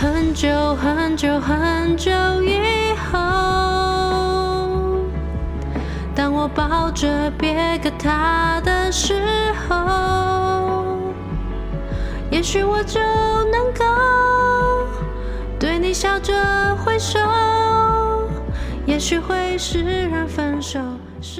很久很久很久以后，当我抱着别个他的时候，也许我就能够对你笑着挥手，也许会释然分手。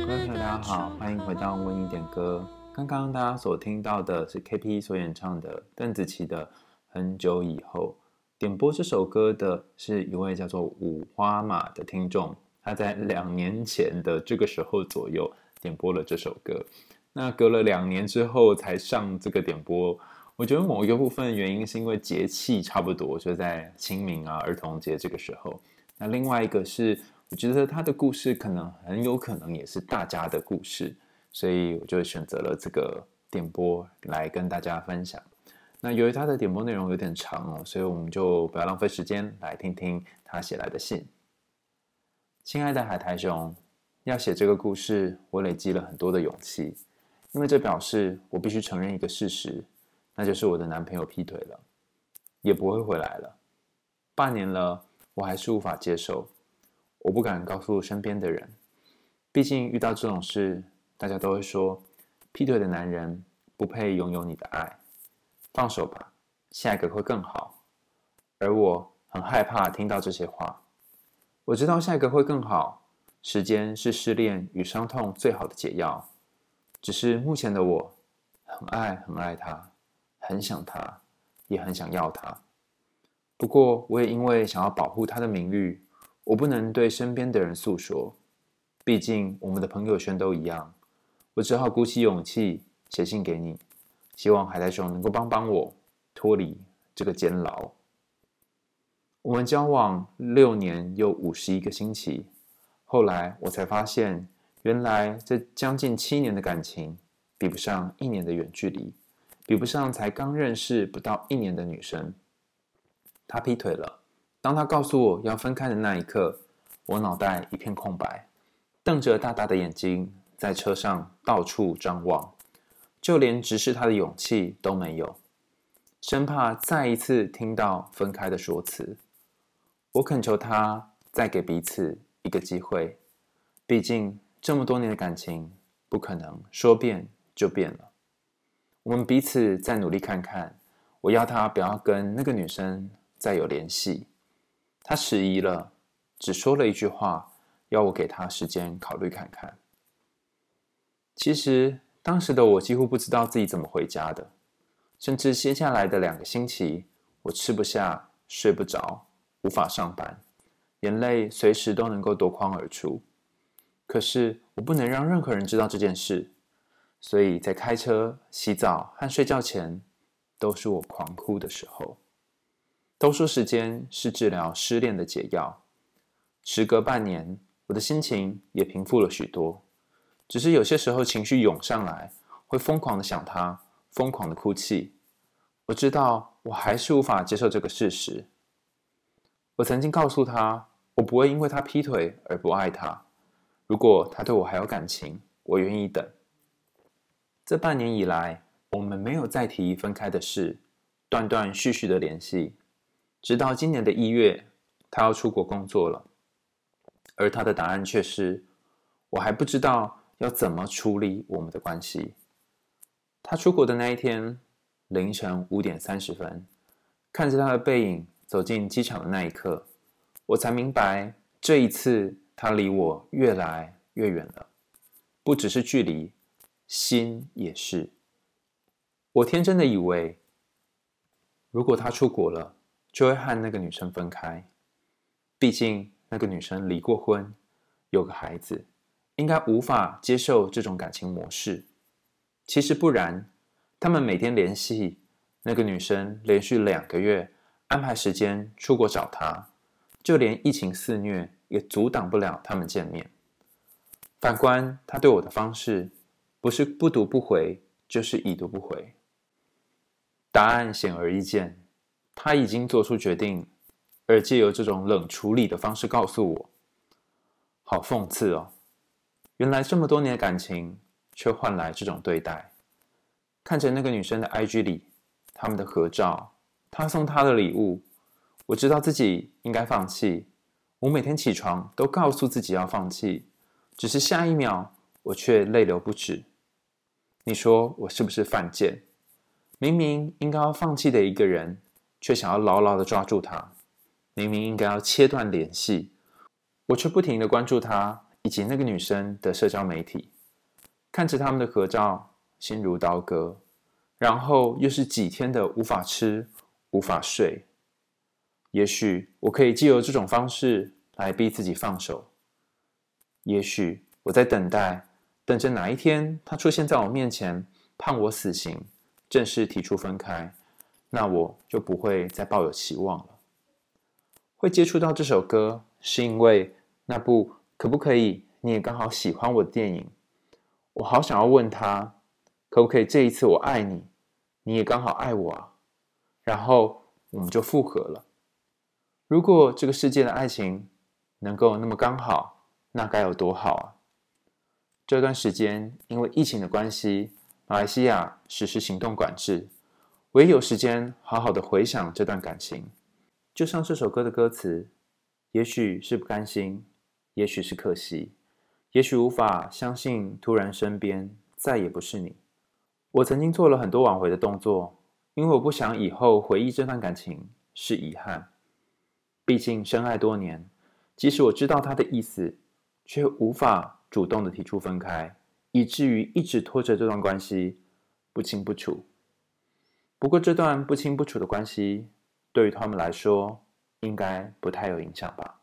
各位朋友，大家好，欢迎回到为你点歌。刚刚大家所听到的是 KP 所演唱的邓紫棋的《很久以后》。点播这首歌的是一位叫做五花马的听众，他在两年前的这个时候左右点播了这首歌。那隔了两年之后才上这个点播，我觉得某一个部分原因是因为节气差不多，就在清明啊、儿童节这个时候。那另外一个是，我觉得他的故事可能很有可能也是大家的故事，所以我就选择了这个点播来跟大家分享。那由于他的点播内容有点长哦，所以我们就不要浪费时间，来听听他写来的信。亲爱的海苔熊，要写这个故事，我累积了很多的勇气，因为这表示我必须承认一个事实，那就是我的男朋友劈腿了，也不会回来了。半年了，我还是无法接受，我不敢告诉身边的人，毕竟遇到这种事，大家都会说，劈腿的男人不配拥有你的爱。放手吧，下一个会更好。而我很害怕听到这些话。我知道下一个会更好，时间是失恋与伤痛最好的解药。只是目前的我，很爱很爱他，很想他，也很想要他。不过，我也因为想要保护他的名誉，我不能对身边的人诉说。毕竟我们的朋友圈都一样，我只好鼓起勇气写信给你。希望海苔熊能够帮帮我脱离这个监牢。我们交往六年又五十一个星期，后来我才发现，原来这将近七年的感情，比不上一年的远距离，比不上才刚认识不到一年的女生。他劈腿了。当他告诉我要分开的那一刻，我脑袋一片空白，瞪着大大的眼睛，在车上到处张望。就连直视他的勇气都没有，生怕再一次听到分开的说辞。我恳求他再给彼此一个机会，毕竟这么多年的感情不可能说变就变了。我们彼此再努力看看。我要他不要跟那个女生再有联系。他迟疑了，只说了一句话，要我给他时间考虑看看。其实。当时的我几乎不知道自己怎么回家的，甚至接下来的两个星期，我吃不下、睡不着，无法上班，眼泪随时都能够夺眶而出。可是我不能让任何人知道这件事，所以在开车、洗澡和睡觉前，都是我狂哭的时候。都说时间是治疗失恋的解药，时隔半年，我的心情也平复了许多。只是有些时候情绪涌上来，会疯狂的想他，疯狂的哭泣。我知道我还是无法接受这个事实。我曾经告诉他，我不会因为他劈腿而不爱他。如果他对我还有感情，我愿意等。这半年以来，我们没有再提分开的事，断断续续的联系，直到今年的一月，他要出国工作了，而他的答案却是，我还不知道。要怎么处理我们的关系？他出国的那一天，凌晨五点三十分，看着他的背影走进机场的那一刻，我才明白，这一次他离我越来越远了。不只是距离，心也是。我天真的以为，如果他出国了，就会和那个女生分开。毕竟那个女生离过婚，有个孩子。应该无法接受这种感情模式。其实不然，他们每天联系，那个女生连续两个月安排时间出国找他，就连疫情肆虐也阻挡不了他们见面。反观他对我的方式，不是不读不回，就是已读不回。答案显而易见，他已经做出决定，而借由这种冷处理的方式告诉我，好讽刺哦。原来这么多年的感情，却换来这种对待。看着那个女生的 IG 里，他们的合照，他送她的礼物，我知道自己应该放弃，我每天起床都告诉自己要放弃，只是下一秒我却泪流不止。你说我是不是犯贱？明明应该要放弃的一个人，却想要牢牢的抓住他；明明应该要切断联系，我却不停的关注他以及那个女生的社交媒体，看着他们的合照，心如刀割。然后又是几天的无法吃，无法睡。也许我可以借由这种方式来逼自己放手。也许我在等待，等着哪一天他出现在我面前，判我死刑，正式提出分开，那我就不会再抱有期望了。会接触到这首歌，是因为那部可不可以你也刚好喜欢我的电影。我好想要问他，可不可以这一次我爱你，你也刚好爱我啊？然后我们就复合了。如果这个世界的爱情能够那么刚好，那该有多好啊！这段时间因为疫情的关系，马来西亚实施行动管制，我也有时间好好的回想这段感情。就像这首歌的歌词，也许是不甘心，也许是可惜，也许无法相信，突然身边再也不是你。我曾经做了很多挽回的动作，因为我不想以后回忆这段感情是遗憾。毕竟深爱多年，即使我知道他的意思，却无法主动的提出分开，以至于一直拖着这段关系不清不楚。不过这段不清不楚的关系，对于他们来说，应该不太有影响吧？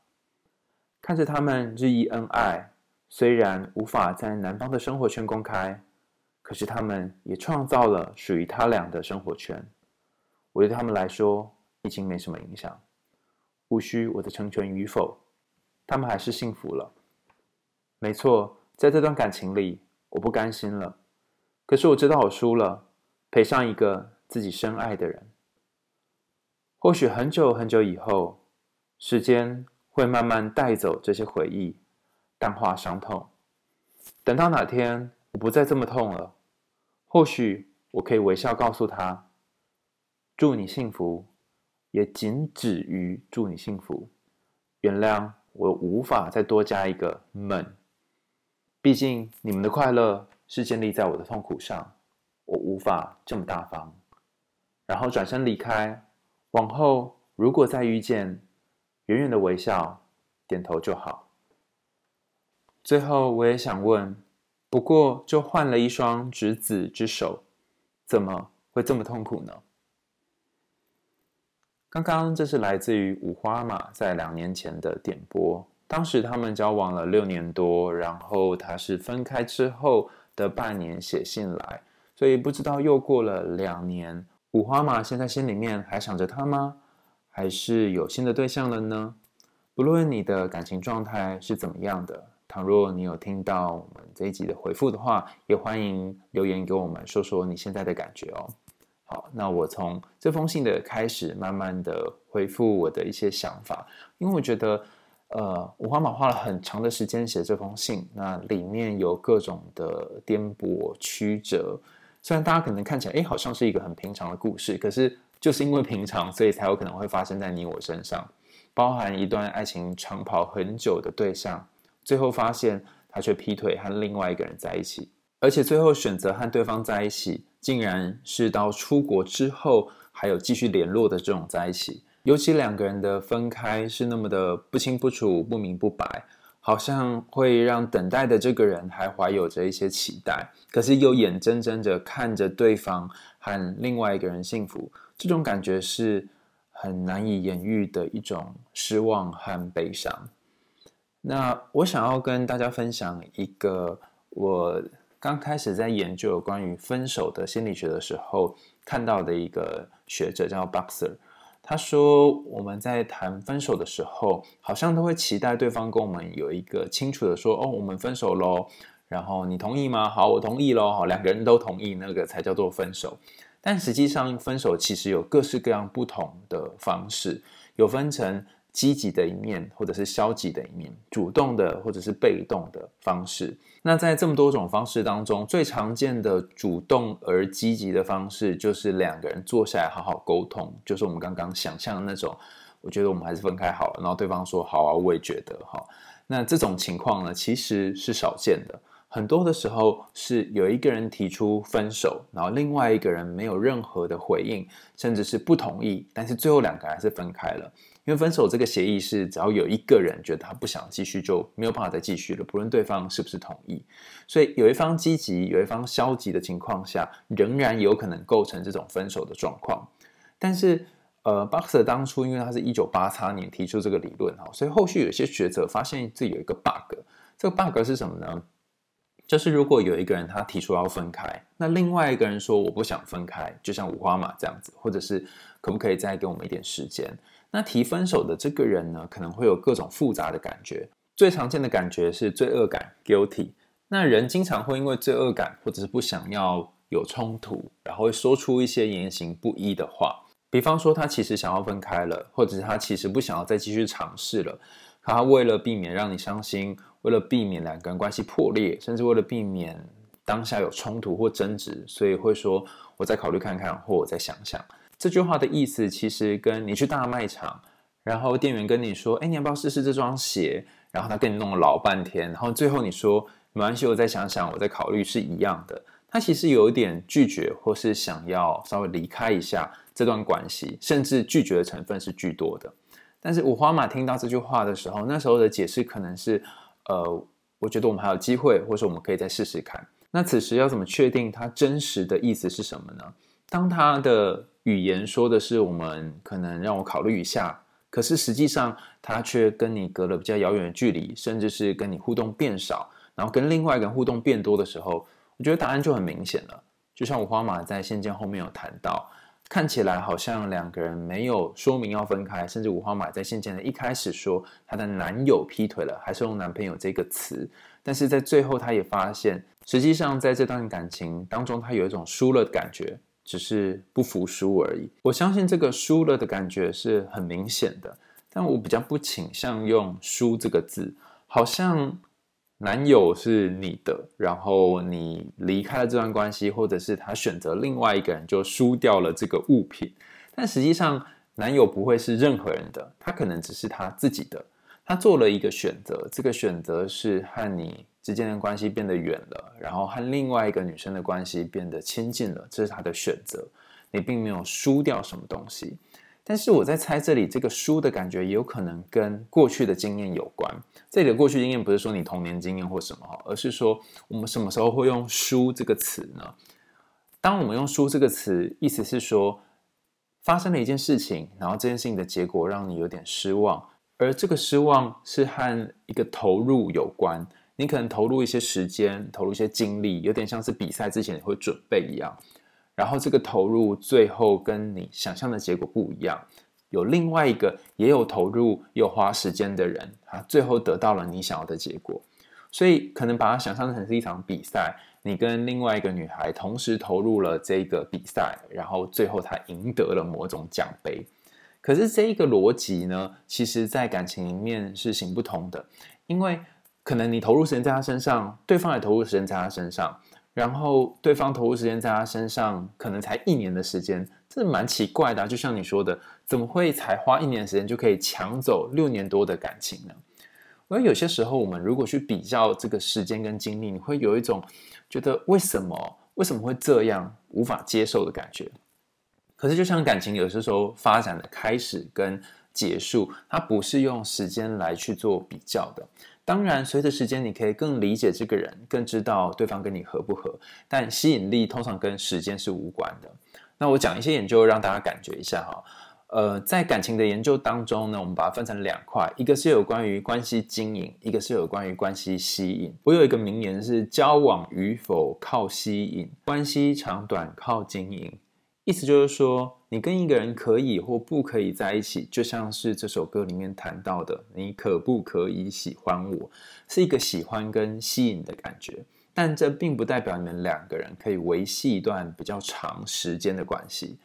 看着他们日益恩爱，虽然无法在男方的生活圈公开，可是他们也创造了属于他俩的生活圈。我对他们来说，已经没什么影响。无需我的成全与否，他们还是幸福了。没错，在这段感情里，我不甘心了。可是我知道我输了，赔上一个自己深爱的人。或许很久很久以后，时间会慢慢带走这些回忆，淡化伤痛。等到哪天我不再这么痛了，或许我可以微笑告诉他：“祝你幸福。”也仅止于祝你幸福，原谅我无法再多加一个们。毕竟你们的快乐是建立在我的痛苦上，我无法这么大方。然后转身离开，往后如果再遇见，远远的微笑，点头就好。最后我也想问，不过就换了一双执子之手，怎么会这么痛苦呢？刚刚这是来自于五花马在两年前的点播，当时他们交往了六年多，然后他是分开之后的半年写信来，所以不知道又过了两年，五花马现在心里面还想着他吗？还是有新的对象了呢？不论你的感情状态是怎么样的，倘若你有听到我们这一集的回复的话，也欢迎留言给我们说说你现在的感觉哦。好，那我从这封信的开始，慢慢的回复我的一些想法，因为我觉得，呃，五花马花了很长的时间写这封信，那里面有各种的颠簸曲折，虽然大家可能看起来，哎，好像是一个很平常的故事，可是就是因为平常，所以才有可能会发生在你我身上，包含一段爱情长跑很久的对象，最后发现他却劈腿和另外一个人在一起，而且最后选择和对方在一起。竟然是到出国之后还有继续联络的这种在一起，尤其两个人的分开是那么的不清不楚、不明不白，好像会让等待的这个人还怀有着一些期待，可是又眼睁睁着看着对方和另外一个人幸福，这种感觉是很难以言喻的一种失望和悲伤。那我想要跟大家分享一个我。刚开始在研究关于分手的心理学的时候，看到的一个学者叫 Boxer，他说我们在谈分手的时候，好像都会期待对方跟我们有一个清楚的说，哦，我们分手喽，然后你同意吗？好，我同意喽，好，两个人都同意，那个才叫做分手。但实际上，分手其实有各式各样不同的方式，有分成。积极的一面，或者是消极的一面，主动的或者是被动的方式。那在这么多种方式当中，最常见的主动而积极的方式，就是两个人坐下来好好沟通，就是我们刚刚想象的那种，我觉得我们还是分开好了。然后对方说好啊，我也觉得哈。那这种情况呢，其实是少见的。很多的时候是有一个人提出分手，然后另外一个人没有任何的回应，甚至是不同意，但是最后两个还是分开了。因为分手这个协议是，只要有一个人觉得他不想继续，就没有办法再继续了，不论对方是不是同意。所以有一方积极，有一方消极的情况下，仍然有可能构成这种分手的状况。但是，呃，Boxer 当初因为他是一九八八年提出这个理论哈，所以后续有些学者发现自己有一个 bug。这个 bug 是什么呢？就是如果有一个人他提出要分开，那另外一个人说我不想分开，就像五花马这样子，或者是可不可以再给我们一点时间？那提分手的这个人呢，可能会有各种复杂的感觉。最常见的感觉是罪恶感 （guilty）。那人经常会因为罪恶感，或者是不想要有冲突，然后会说出一些言行不一的话。比方说，他其实想要分开了，或者是他其实不想要再继续尝试了。他为了避免让你伤心。为了避免两个人关系破裂，甚至为了避免当下有冲突或争执，所以会说“我再考虑看看”或“我再想想”。这句话的意思其实跟你去大卖场，然后店员跟你说：“哎，你要不要试试这双鞋？”然后他跟你弄了老半天，然后最后你说“没关系，我再想想，我再考虑”是一样的。他其实有一点拒绝，或是想要稍微离开一下这段关系，甚至拒绝的成分是居多的。但是五花马听到这句话的时候，那时候的解释可能是。呃，我觉得我们还有机会，或者我们可以再试试看。那此时要怎么确定他真实的意思是什么呢？当他的语言说的是“我们可能让我考虑一下”，可是实际上他却跟你隔了比较遥远的距离，甚至是跟你互动变少，然后跟另外一个人互动变多的时候，我觉得答案就很明显了。就像五花马在信件后面有谈到。看起来好像两个人没有说明要分开，甚至五花马在信件的一开始说她的男友劈腿了，还是用男朋友这个词。但是在最后，她也发现，实际上在这段感情当中，她有一种输了的感觉，只是不服输而已。我相信这个输了的感觉是很明显的，但我比较不倾向用“输”这个字，好像。男友是你的，然后你离开了这段关系，或者是他选择另外一个人，就输掉了这个物品。但实际上，男友不会是任何人的，他可能只是他自己的。他做了一个选择，这个选择是和你之间的关系变得远了，然后和另外一个女生的关系变得亲近了，这是他的选择。你并没有输掉什么东西。但是我在猜，这里这个输的感觉也有可能跟过去的经验有关。这里的过去经验不是说你童年经验或什么，而是说我们什么时候会用“输”这个词呢？当我们用“输”这个词，意思是说发生了一件事情，然后这件事情的结果让你有点失望，而这个失望是和一个投入有关。你可能投入一些时间，投入一些精力，有点像是比赛之前你会准备一样。然后这个投入最后跟你想象的结果不一样，有另外一个也有投入又花时间的人，他最后得到了你想要的结果，所以可能把它想象成是一场比赛，你跟另外一个女孩同时投入了这个比赛，然后最后她赢得了某种奖杯。可是这一个逻辑呢，其实在感情里面是行不通的，因为可能你投入时间在他身上，对方也投入时间在他身上。然后对方投入时间在他身上，可能才一年的时间，这蛮奇怪的。就像你说的，怎么会才花一年时间就可以抢走六年多的感情呢？而有些时候，我们如果去比较这个时间跟精力，你会有一种觉得为什么为什么会这样无法接受的感觉。可是，就像感情有些时候发展的开始跟结束，它不是用时间来去做比较的。当然，随着时间，你可以更理解这个人，更知道对方跟你合不合。但吸引力通常跟时间是无关的。那我讲一些研究，让大家感觉一下哈。呃，在感情的研究当中呢，我们把它分成两块，一个是有关于关系经营，一个是有关于关系吸引。我有一个名言是：交往与否靠吸引，关系长短靠经营。意思就是说，你跟一个人可以或不可以在一起，就像是这首歌里面谈到的，你可不可以喜欢我，是一个喜欢跟吸引的感觉。但这并不代表你们两个人可以维系一段比较长时间的关系。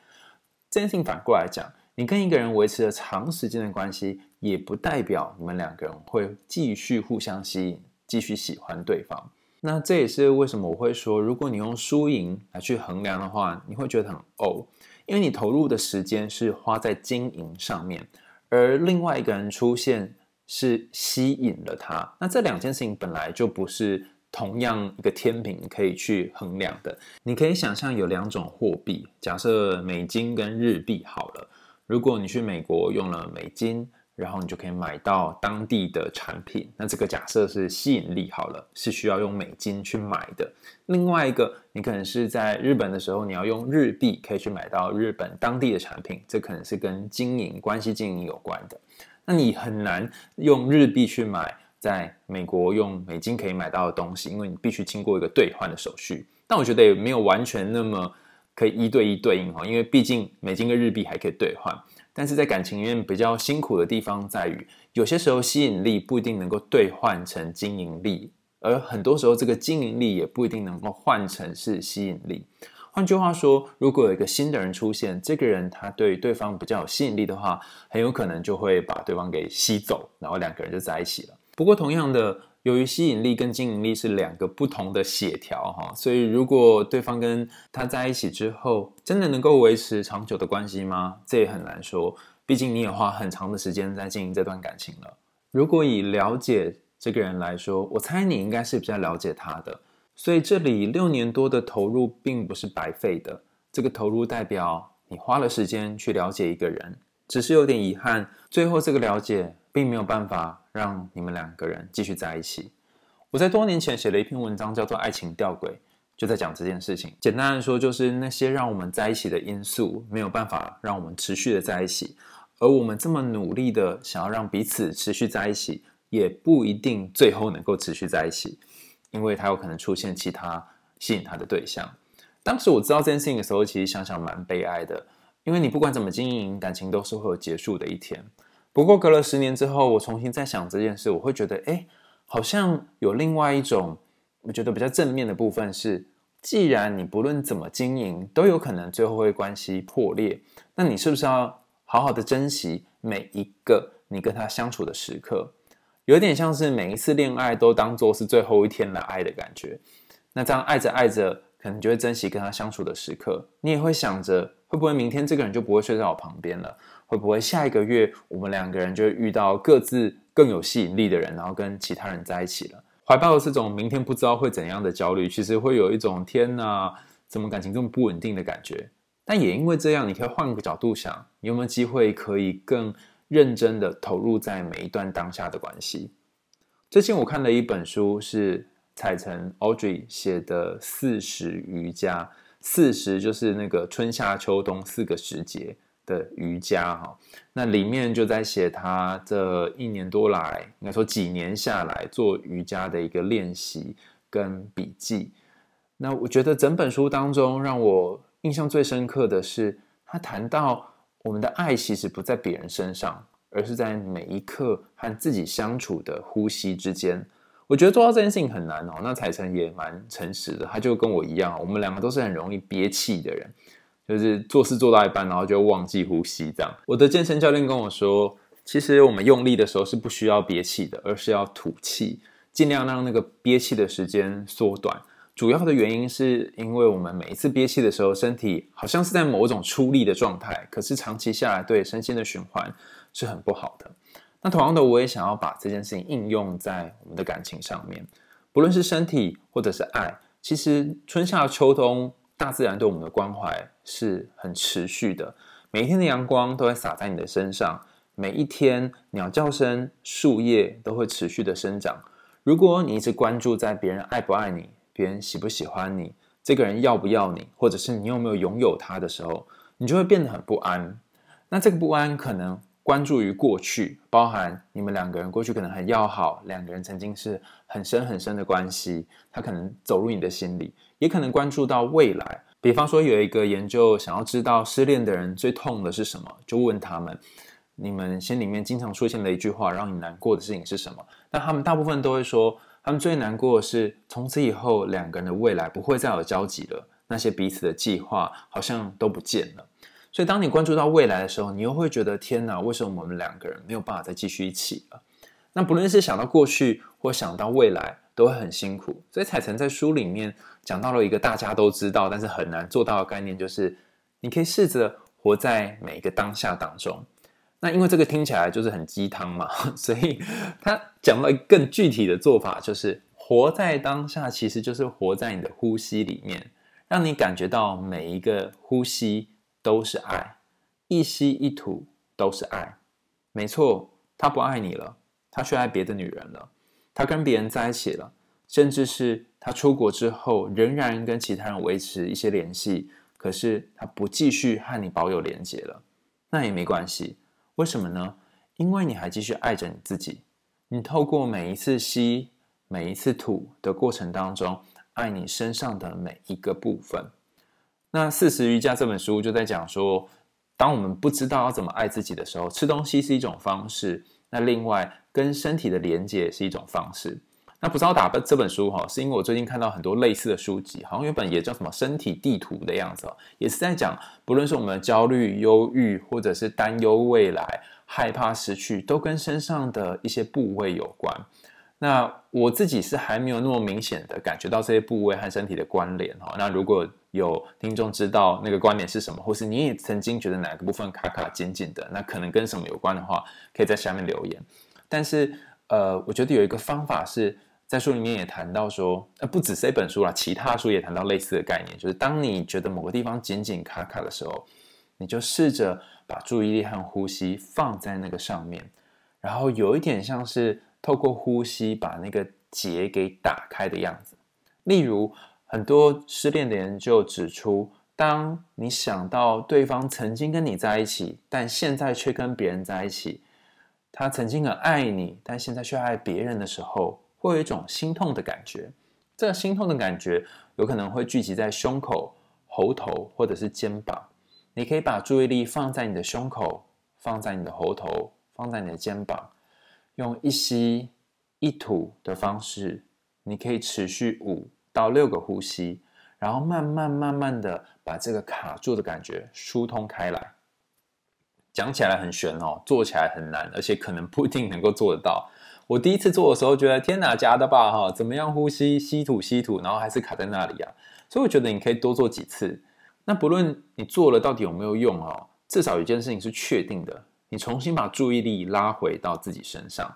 这件事情反过来讲，你跟一个人维持了长时间的关系，也不代表你们两个人会继续互相吸引，继续喜欢对方。那这也是为什么我会说，如果你用输赢来去衡量的话，你会觉得很哦，因为你投入的时间是花在经营上面，而另外一个人出现是吸引了他。那这两件事情本来就不是同样一个天平可以去衡量的。你可以想象有两种货币，假设美金跟日币好了。如果你去美国用了美金，然后你就可以买到当地的产品。那这个假设是吸引力好了，是需要用美金去买的。另外一个，你可能是在日本的时候，你要用日币可以去买到日本当地的产品，这可能是跟经营关系经营有关的。那你很难用日币去买在美国用美金可以买到的东西，因为你必须经过一个兑换的手续。但我觉得也没有完全那么可以一对一对应哈，因为毕竟美金跟日币还可以兑换。但是在感情里面比较辛苦的地方在于，有些时候吸引力不一定能够兑换成经营力，而很多时候这个经营力也不一定能够换成是吸引力。换句话说，如果有一个新的人出现，这个人他对对方比较有吸引力的话，很有可能就会把对方给吸走，然后两个人就在一起了。不过同样的。由于吸引力跟经营力是两个不同的协调哈，所以如果对方跟他在一起之后，真的能够维持长久的关系吗？这也很难说。毕竟你也花很长的时间在经营这段感情了。如果以了解这个人来说，我猜你应该是比较了解他的。所以这里六年多的投入并不是白费的。这个投入代表你花了时间去了解一个人，只是有点遗憾，最后这个了解并没有办法。让你们两个人继续在一起。我在多年前写了一篇文章，叫做《爱情吊诡》，就在讲这件事情。简单的说，就是那些让我们在一起的因素没有办法让我们持续的在一起，而我们这么努力的想要让彼此持续在一起，也不一定最后能够持续在一起，因为他有可能出现其他吸引他的对象。当时我知道这件事情的时候，其实想想蛮悲哀的，因为你不管怎么经营感情，都是会有结束的一天。不过隔了十年之后，我重新再想这件事，我会觉得，哎，好像有另外一种我觉得比较正面的部分是，既然你不论怎么经营，都有可能最后会关系破裂，那你是不是要好好的珍惜每一个你跟他相处的时刻？有点像是每一次恋爱都当做是最后一天来爱的感觉。那这样爱着爱着，可能就会珍惜跟他相处的时刻，你也会想着，会不会明天这个人就不会睡在我旁边了？会不会下一个月我们两个人就遇到各自更有吸引力的人，然后跟其他人在一起了？怀抱的这种明天不知道会怎样的焦虑，其实会有一种天哪，怎么感情这么不稳定的感觉？但也因为这样，你可以换个角度想，你有没有机会可以更认真的投入在每一段当下的关系？最近我看了一本书，是彩晨 Audrey 写的《四时瑜伽》，四时就是那个春夏秋冬四个时节。的瑜伽哈，那里面就在写他这一年多来，应该说几年下来做瑜伽的一个练习跟笔记。那我觉得整本书当中让我印象最深刻的是，他谈到我们的爱其实不在别人身上，而是在每一刻和自己相处的呼吸之间。我觉得做到这件事情很难哦。那彩晨也蛮诚实的，他就跟我一样，我们两个都是很容易憋气的人。就是做事做到一半，然后就忘记呼吸，这样。我的健身教练跟我说，其实我们用力的时候是不需要憋气的，而是要吐气，尽量让那个憋气的时间缩短。主要的原因是因为我们每一次憋气的时候，身体好像是在某种出力的状态，可是长期下来对身心的循环是很不好的。那同样的，我也想要把这件事情应用在我们的感情上面，不论是身体或者是爱，其实春夏秋冬。大自然对我们的关怀是很持续的，每一天的阳光都会洒在你的身上，每一天鸟叫声、树叶都会持续的生长。如果你一直关注在别人爱不爱你、别人喜不喜欢你、这个人要不要你，或者是你有没有拥有他的时候，你就会变得很不安。那这个不安可能关注于过去，包含你们两个人过去可能很要好，两个人曾经是很深很深的关系，他可能走入你的心里。也可能关注到未来，比方说有一个研究想要知道失恋的人最痛的是什么，就问他们：你们心里面经常出现的一句话让你难过的事情是什么？那他们大部分都会说，他们最难过的是从此以后两个人的未来不会再有交集了，那些彼此的计划好像都不见了。所以当你关注到未来的时候，你又会觉得天哪，为什么我们两个人没有办法再继续一起了？那不论是想到过去或想到未来，都会很辛苦，所以彩晨在书里面讲到了一个大家都知道，但是很难做到的概念，就是你可以试着活在每一个当下当中。那因为这个听起来就是很鸡汤嘛，所以他讲了更具体的做法，就是活在当下，其实就是活在你的呼吸里面，让你感觉到每一个呼吸都是爱，一吸一吐都是爱。没错，他不爱你了，他去爱别的女人了，他跟别人在一起了，甚至是他出国之后仍然跟其他人维持一些联系，可是他不继续和你保有连结了，那也没关系。为什么呢？因为你还继续爱着你自己，你透过每一次吸、每一次吐的过程当中，爱你身上的每一个部分。那《四时瑜伽》这本书就在讲说，当我们不知道要怎么爱自己的时候，吃东西是一种方式。那另外，跟身体的连接也是一种方式。那不知道打这本书哈，是因为我最近看到很多类似的书籍，好像有本也叫什么《身体地图》的样子，也是在讲，不论是我们的焦虑、忧郁，或者是担忧未来、害怕失去，都跟身上的一些部位有关。那我自己是还没有那么明显的感觉到这些部位和身体的关联哈。那如果有听众知道那个关联是什么，或是你也曾经觉得哪个部分卡卡紧紧的，那可能跟什么有关的话，可以在下面留言。但是呃，我觉得有一个方法是。在书里面也谈到说，呃，不止这本书啦，其他书也谈到类似的概念，就是当你觉得某个地方紧紧卡卡的时候，你就试着把注意力和呼吸放在那个上面，然后有一点像是透过呼吸把那个结给打开的样子。例如，很多失恋的人就指出，当你想到对方曾经跟你在一起，但现在却跟别人在一起，他曾经很爱你，但现在却爱别人的时候。会有一种心痛的感觉，这个心痛的感觉有可能会聚集在胸口、喉头或者是肩膀。你可以把注意力放在你的胸口，放在你的喉头，放在你的肩膀，用一吸一吐的方式，你可以持续五到六个呼吸，然后慢慢慢慢的把这个卡住的感觉疏通开来。讲起来很玄哦，做起来很难，而且可能不一定能够做得到。我第一次做的时候，觉得天哪，假的吧？哈，怎么样呼吸，吸吐吸吐，然后还是卡在那里啊？所以我觉得你可以多做几次。那不论你做了到底有没有用哦，至少有一件事情是确定的，你重新把注意力拉回到自己身上，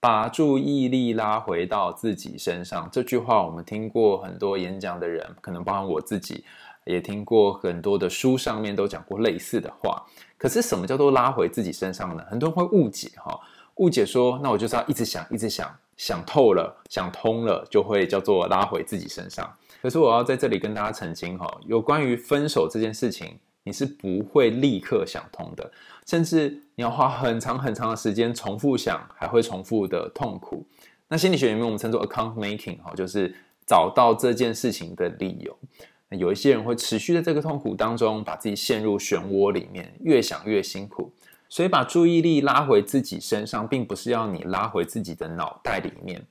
把注意力拉回到自己身上。这句话我们听过很多演讲的人，可能包含我自己，也听过很多的书上面都讲过类似的话。可是什么叫做拉回自己身上呢？很多人会误解哈。误解说，那我就是要一直想，一直想，想透了，想通了，就会叫做拉回自己身上。可是我要在这里跟大家澄清哈，有关于分手这件事情，你是不会立刻想通的，甚至你要花很长很长的时间重复想，还会重复的痛苦。那心理学里面我们称作 account making 哈，就是找到这件事情的理由。有一些人会持续在这个痛苦当中，把自己陷入漩涡里面，越想越辛苦。所以，把注意力拉回自己身上，并不是要你拉回自己的脑袋里面，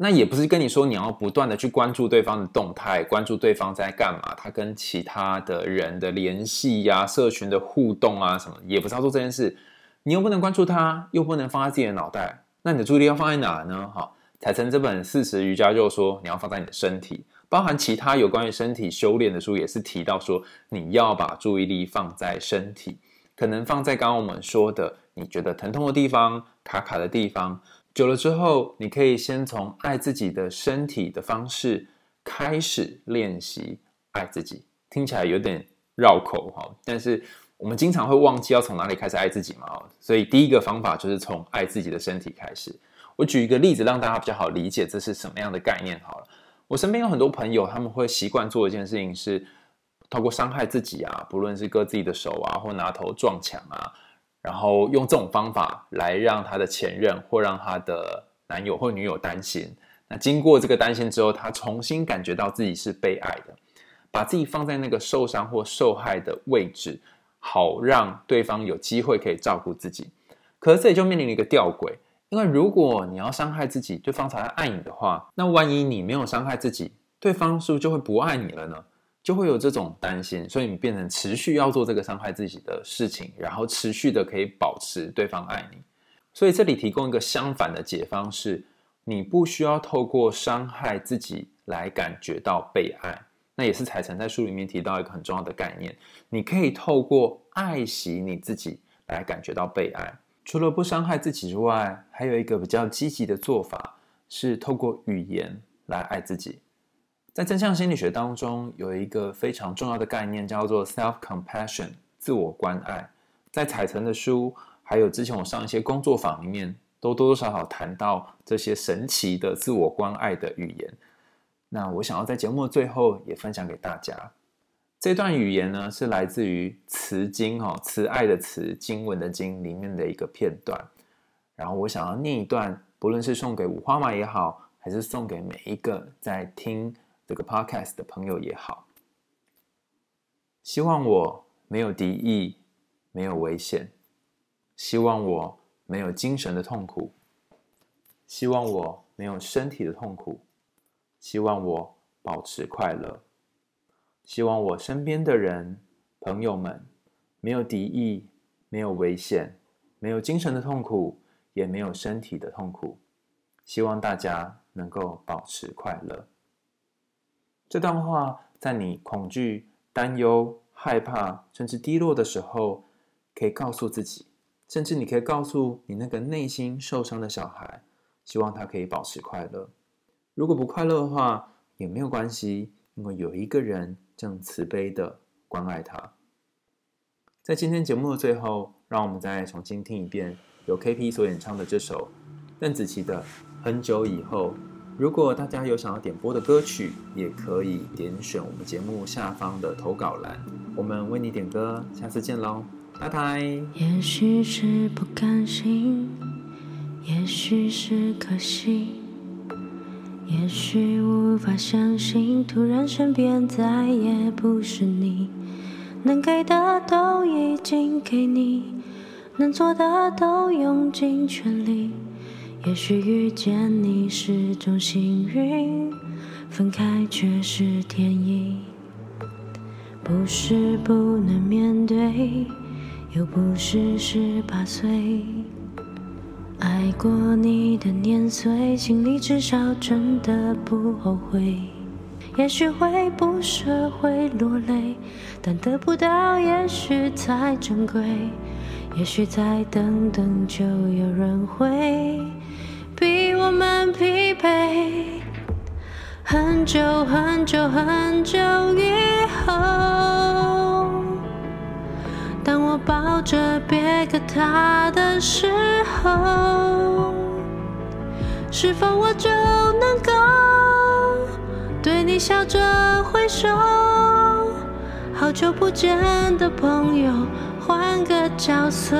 那也不是跟你说你要不断的去关注对方的动态，关注对方在干嘛，他跟其他的人的联系呀、社群的互动啊什么，也不是要做这件事。你又不能关注他，又不能放在自己的脑袋，那你的注意力要放在哪呢？好，采岑这本《四时瑜伽》就说你要放在你的身体，包含其他有关于身体修炼的书，也是提到说你要把注意力放在身体。可能放在刚刚我们说的，你觉得疼痛的地方、卡卡的地方，久了之后，你可以先从爱自己的身体的方式开始练习爱自己。听起来有点绕口哈，但是我们经常会忘记要从哪里开始爱自己嘛。所以第一个方法就是从爱自己的身体开始。我举一个例子让大家比较好理解这是什么样的概念好了。我身边有很多朋友，他们会习惯做一件事情是。透过伤害自己啊，不论是割自己的手啊，或拿头撞墙啊，然后用这种方法来让他的前任或让他的男友或女友担心。那经过这个担心之后，他重新感觉到自己是被爱的，把自己放在那个受伤或受害的位置，好让对方有机会可以照顾自己。可是这里就面临了一个吊诡，因为如果你要伤害自己，对方才会爱你的话，那万一你没有伤害自己，对方是不是就会不爱你了呢？就会有这种担心，所以你变成持续要做这个伤害自己的事情，然后持续的可以保持对方爱你。所以这里提供一个相反的解方是，你不需要透过伤害自己来感觉到被爱。那也是采岑在书里面提到一个很重要的概念，你可以透过爱惜你自己来感觉到被爱。除了不伤害自己之外，还有一个比较积极的做法是透过语言来爱自己。在正向心理学当中，有一个非常重要的概念叫做 self-compassion，自我关爱。在彩层的书，还有之前我上一些工作坊里面，都多多少少谈到这些神奇的自我关爱的语言。那我想要在节目的最后也分享给大家。这段语言呢，是来自于慈经哦，慈爱的慈，经文的经里面的一个片段。然后我想要念一段，不论是送给五花马也好，还是送给每一个在听这个 podcast 的朋友也好。希望我没有敌意，没有危险。希望我没有精神的痛苦。希望我没有身体的痛苦。希望我保持快乐。希望我身边的人、朋友们没有敌意，没有危险，没有精神的痛苦，也没有身体的痛苦。希望大家能够保持快乐。这段话在你恐惧、担忧、害怕，甚至低落的时候，可以告诉自己，甚至你可以告诉你那个内心受伤的小孩，希望他可以保持快乐。如果不快乐的话，也没有关系，因为有一个人。正慈悲的关爱他。在今天节目的最后，让我们再重新听一遍由 KP 所演唱的这首邓紫棋的《很久以后》。如果大家有想要点播的歌曲，也可以点选我们节目下方的投稿栏，我们为你点歌。下次见喽，拜拜。也许是不甘心，也许是可惜。也许无法相信，突然身边再也不是你。能给的都已经给你，能做的都用尽全力。也许遇见你是种幸运，分开却是天意。不是不能面对，又不是十八岁。爱过你的年岁，心里至少真的不后悔。也许会不舍，会落泪，但得不到，也许才珍贵。也许再等等，就有人会比我们匹配。很久很久很久以后，当我抱着别个他的时候，是否我就能够对你笑着挥手？好久不见的朋友，换个角色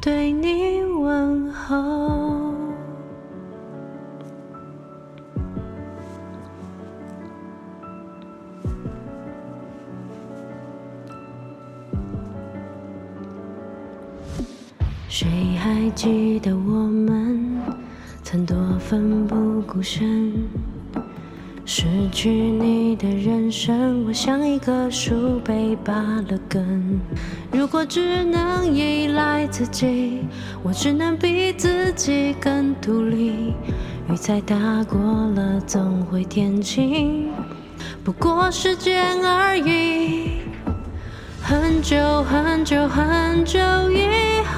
对你问候。谁还记得我们曾多奋不顾身？失去你的人生，我像一棵树被拔了根。如果只能依赖自己，我只能比自己更独立。雨再大过了，总会天晴，不过时间而已。很久很久很久以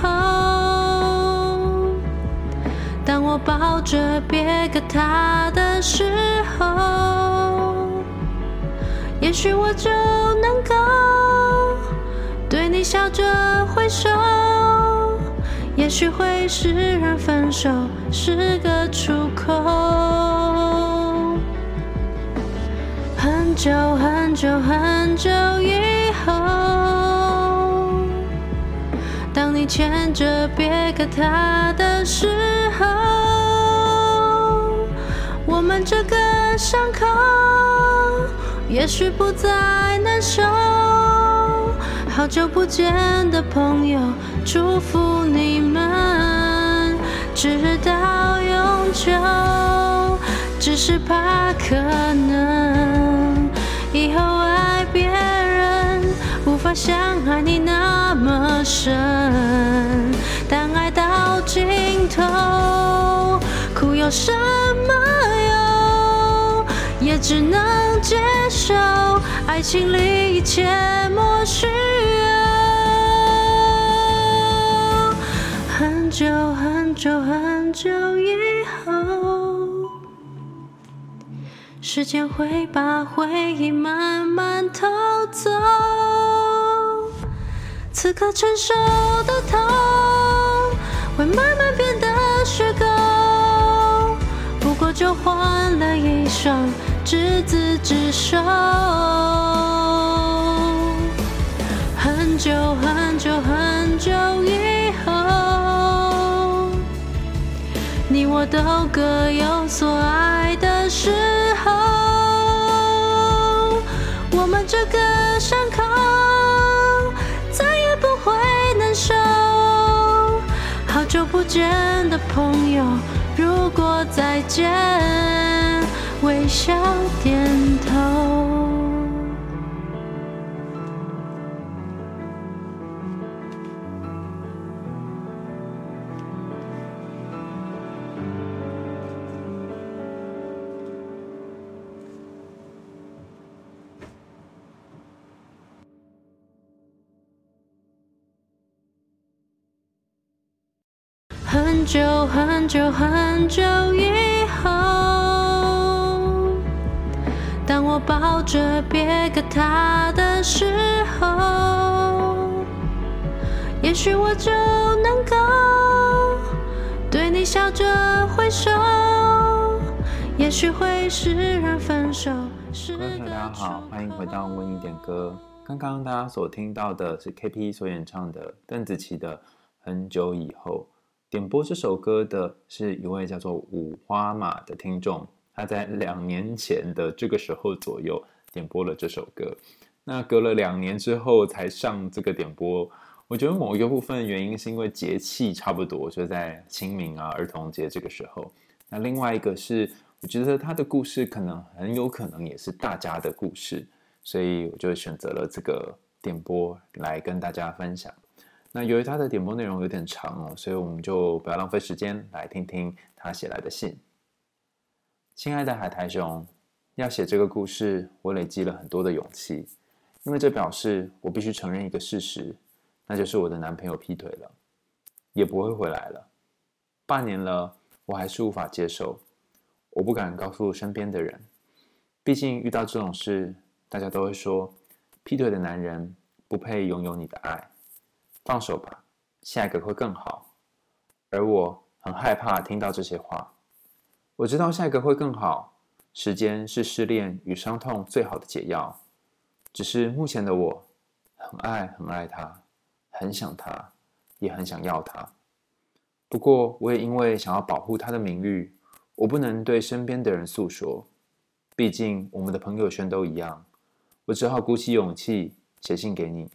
后。当我抱着别个他的时候，也许我就能够对你笑着挥手。也许会释然分手是个出口。很久很久很久以后，当你牵着别个他的时候。我们这个伤口，也许不再难受。好久不见的朋友，祝福你们直到永久。只是怕可能以后，法像爱你那么深。但爱到尽头，苦有什么用？也只能接受爱情里一切莫须有。很久很久很久以后，时间会把回忆慢慢偷走，此刻承受的痛会慢慢变得虚构，不过就换了一双执子之手。很久很久很久以后，你我都各有所爱的时候，我们这个伤口久不见的朋友，如果再见，微笑点头。很久很久很久以后，当我抱着别个他的时候，也许我就能够对你笑着挥手，也许会释然分手。各位朋友，大家好，欢迎回到为你点歌。刚刚大家所听到的是 KP 所演唱的邓紫棋的《很久以后》。点播这首歌的是一位叫做五花马的听众，他在两年前的这个时候左右点播了这首歌。那隔了两年之后才上这个点播，我觉得某一个部分原因是因为节气差不多，就在清明啊、儿童节这个时候。那另外一个是，我觉得他的故事可能很有可能也是大家的故事，所以我就选择了这个点播来跟大家分享。那由于他的点播内容有点长哦，所以我们就不要浪费时间，来听听他写来的信。亲爱的海苔熊，要写这个故事，我累积了很多的勇气，因为这表示我必须承认一个事实，那就是我的男朋友劈腿了，也不会回来了。半年了，我还是无法接受，我不敢告诉身边的人，毕竟遇到这种事，大家都会说，劈腿的男人不配拥有你的爱。放手吧，下一个会更好。而我很害怕听到这些话。我知道下一个会更好，时间是失恋与伤痛最好的解药。只是目前的我，很爱很爱他，很想他，也很想要他。不过，我也因为想要保护他的名誉，我不能对身边的人诉说。毕竟我们的朋友圈都一样，我只好鼓起勇气写信给你。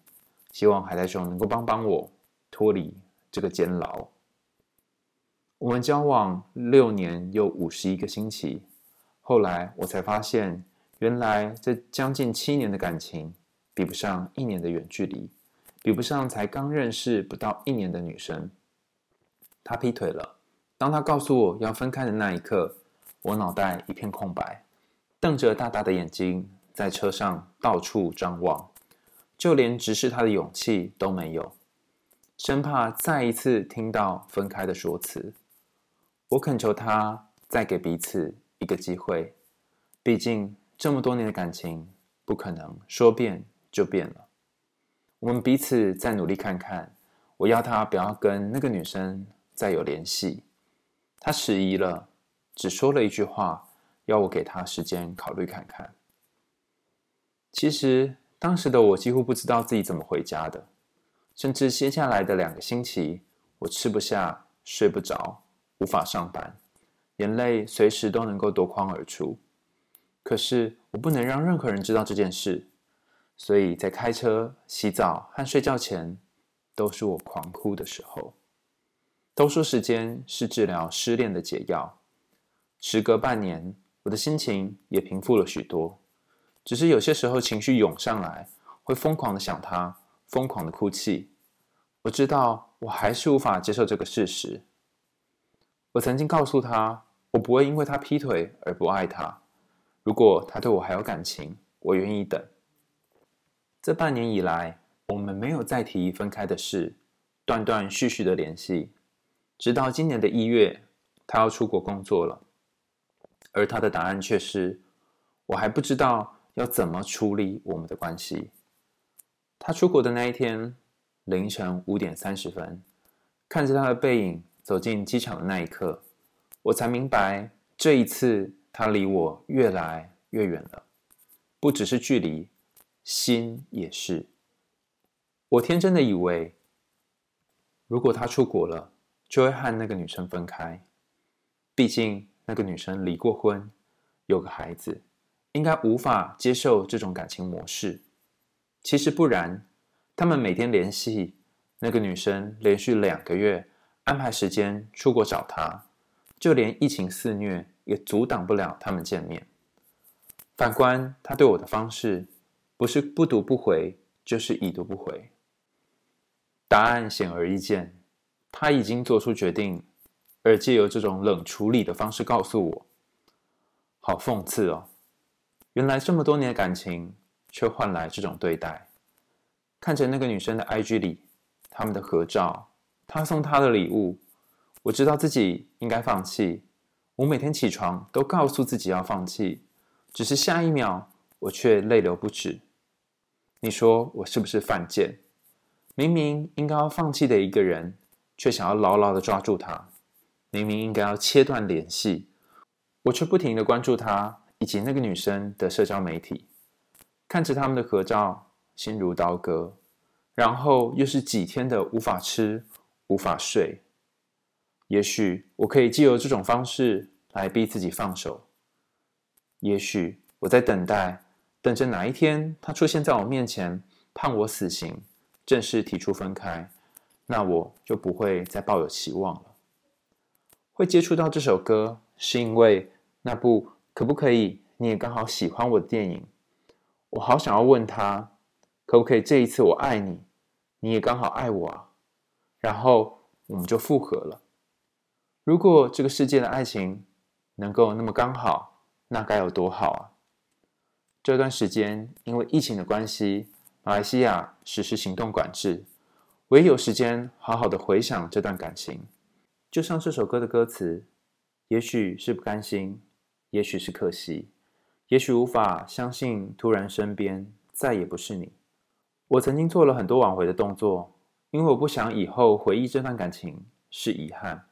希望海苔熊能够帮帮我脱离这个监牢。我们交往六年又五十一个星期，后来我才发现，原来这将近七年的感情，比不上一年的远距离，比不上才刚认识不到一年的女生。他劈腿了。当他告诉我要分开的那一刻，我脑袋一片空白，瞪着大大的眼睛，在车上到处张望。就连直视他的勇气都没有，生怕再一次听到分开的说辞。我恳求他再给彼此一个机会，毕竟这么多年的感情不可能说变就变了。我们彼此再努力看看。我要他不要跟那个女生再有联系。他迟疑了，只说了一句话，要我给他时间考虑看看。其实。当时的我几乎不知道自己怎么回家的，甚至接下来的两个星期，我吃不下、睡不着，无法上班，眼泪随时都能够夺眶而出。可是我不能让任何人知道这件事，所以在开车、洗澡和睡觉前，都是我狂哭的时候。都说时间是治疗失恋的解药，时隔半年，我的心情也平复了许多。只是有些时候情绪涌上来，会疯狂的想他，疯狂的哭泣。我知道我还是无法接受这个事实。我曾经告诉他，我不会因为他劈腿而不爱他。如果他对我还有感情，我愿意等。这半年以来，我们没有再提分开的事，断断续续的联系。直到今年的一月，他要出国工作了，而他的答案却是：我还不知道要怎么处理我们的关系。他出国的那一天，凌晨五点三十分，看着他的背影走进机场的那一刻，我才明白，这一次他离我越来越远了，不只是距离，心也是。我天真的以为，如果他出国了，就会和那个女生分开。毕竟那个女生离过婚，有个孩子，应该无法接受这种感情模式。其实不然，他们每天联系，那个女生连续两个月安排时间出国找他，就连疫情肆虐也阻挡不了他们见面。反观他对我的方式，不是不读不回，就是已读不回。答案显而易见，他已经做出决定，而借由这种冷处理的方式告诉我，好讽刺哦！原来这么多年的感情。却换来这种对待。看着那个女生的 IG 里，他们的合照，他送她的礼物，我知道自己应该放弃。我每天起床都告诉自己要放弃，只是下一秒我却泪流不止。你说我是不是犯贱？明明应该要放弃的一个人，却想要牢牢的抓住他。明明应该要切断联系，我却不停的关注他以及那个女生的社交媒体。看着他们的合照，心如刀割，然后又是几天的无法吃、无法睡。也许我可以借由这种方式来逼自己放手。也许我在等待，等着哪一天他出现在我面前，判我死刑，正式提出分开，那我就不会再抱有期望了。会接触到这首歌，是因为那部可不可以你也刚好喜欢我的电影。我好想要问他，可不可以这一次我爱你，你也刚好爱我啊？然后我们就复合了。如果这个世界的爱情能够那么刚好，那该有多好啊！这段时间因为疫情的关系，马来西亚实施行动管制，我也有时间好好的回想这段感情。就像这首歌的歌词，也许是不甘心，也许是可惜。也许无法相信，突然身边再也不是你。我曾经做了很多挽回的动作，因为我不想以后回忆这段感情是遗憾。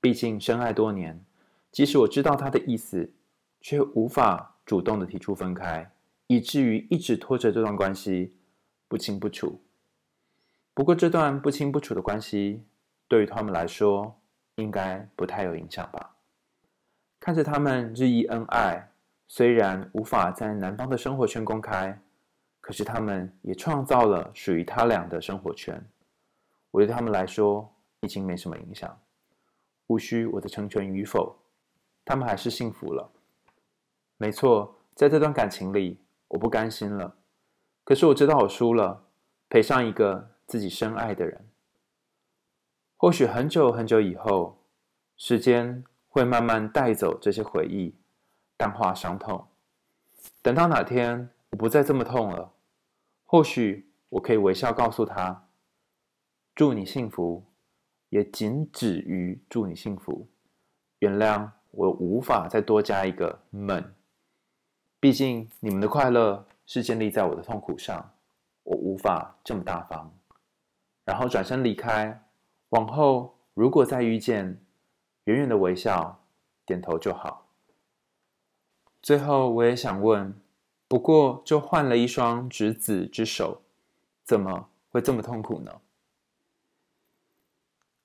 毕竟深爱多年，即使我知道他的意思，却无法主动的提出分开，以至于一直拖着这段关系不清不楚。不过这段不清不楚的关系，对于他们来说，应该不太有影响吧？看着他们日益恩爱。虽然无法在男方的生活圈公开，可是他们也创造了属于他俩的生活圈。我对他们来说已经没什么影响，无需我的成全与否，他们还是幸福了。没错，在这段感情里，我不甘心了。可是我知道我输了，赔上一个自己深爱的人。或许很久很久以后，时间会慢慢带走这些回忆。淡化伤痛，等到哪天我不再这么痛了，或许我可以微笑告诉他：“祝你幸福，也仅止于祝你幸福。”原谅我无法再多加一个“们”，毕竟你们的快乐是建立在我的痛苦上，我无法这么大方。然后转身离开，往后如果再遇见，远远的微笑，点头就好。最后，我也想问，不过就换了一双执子之手，怎么会这么痛苦呢？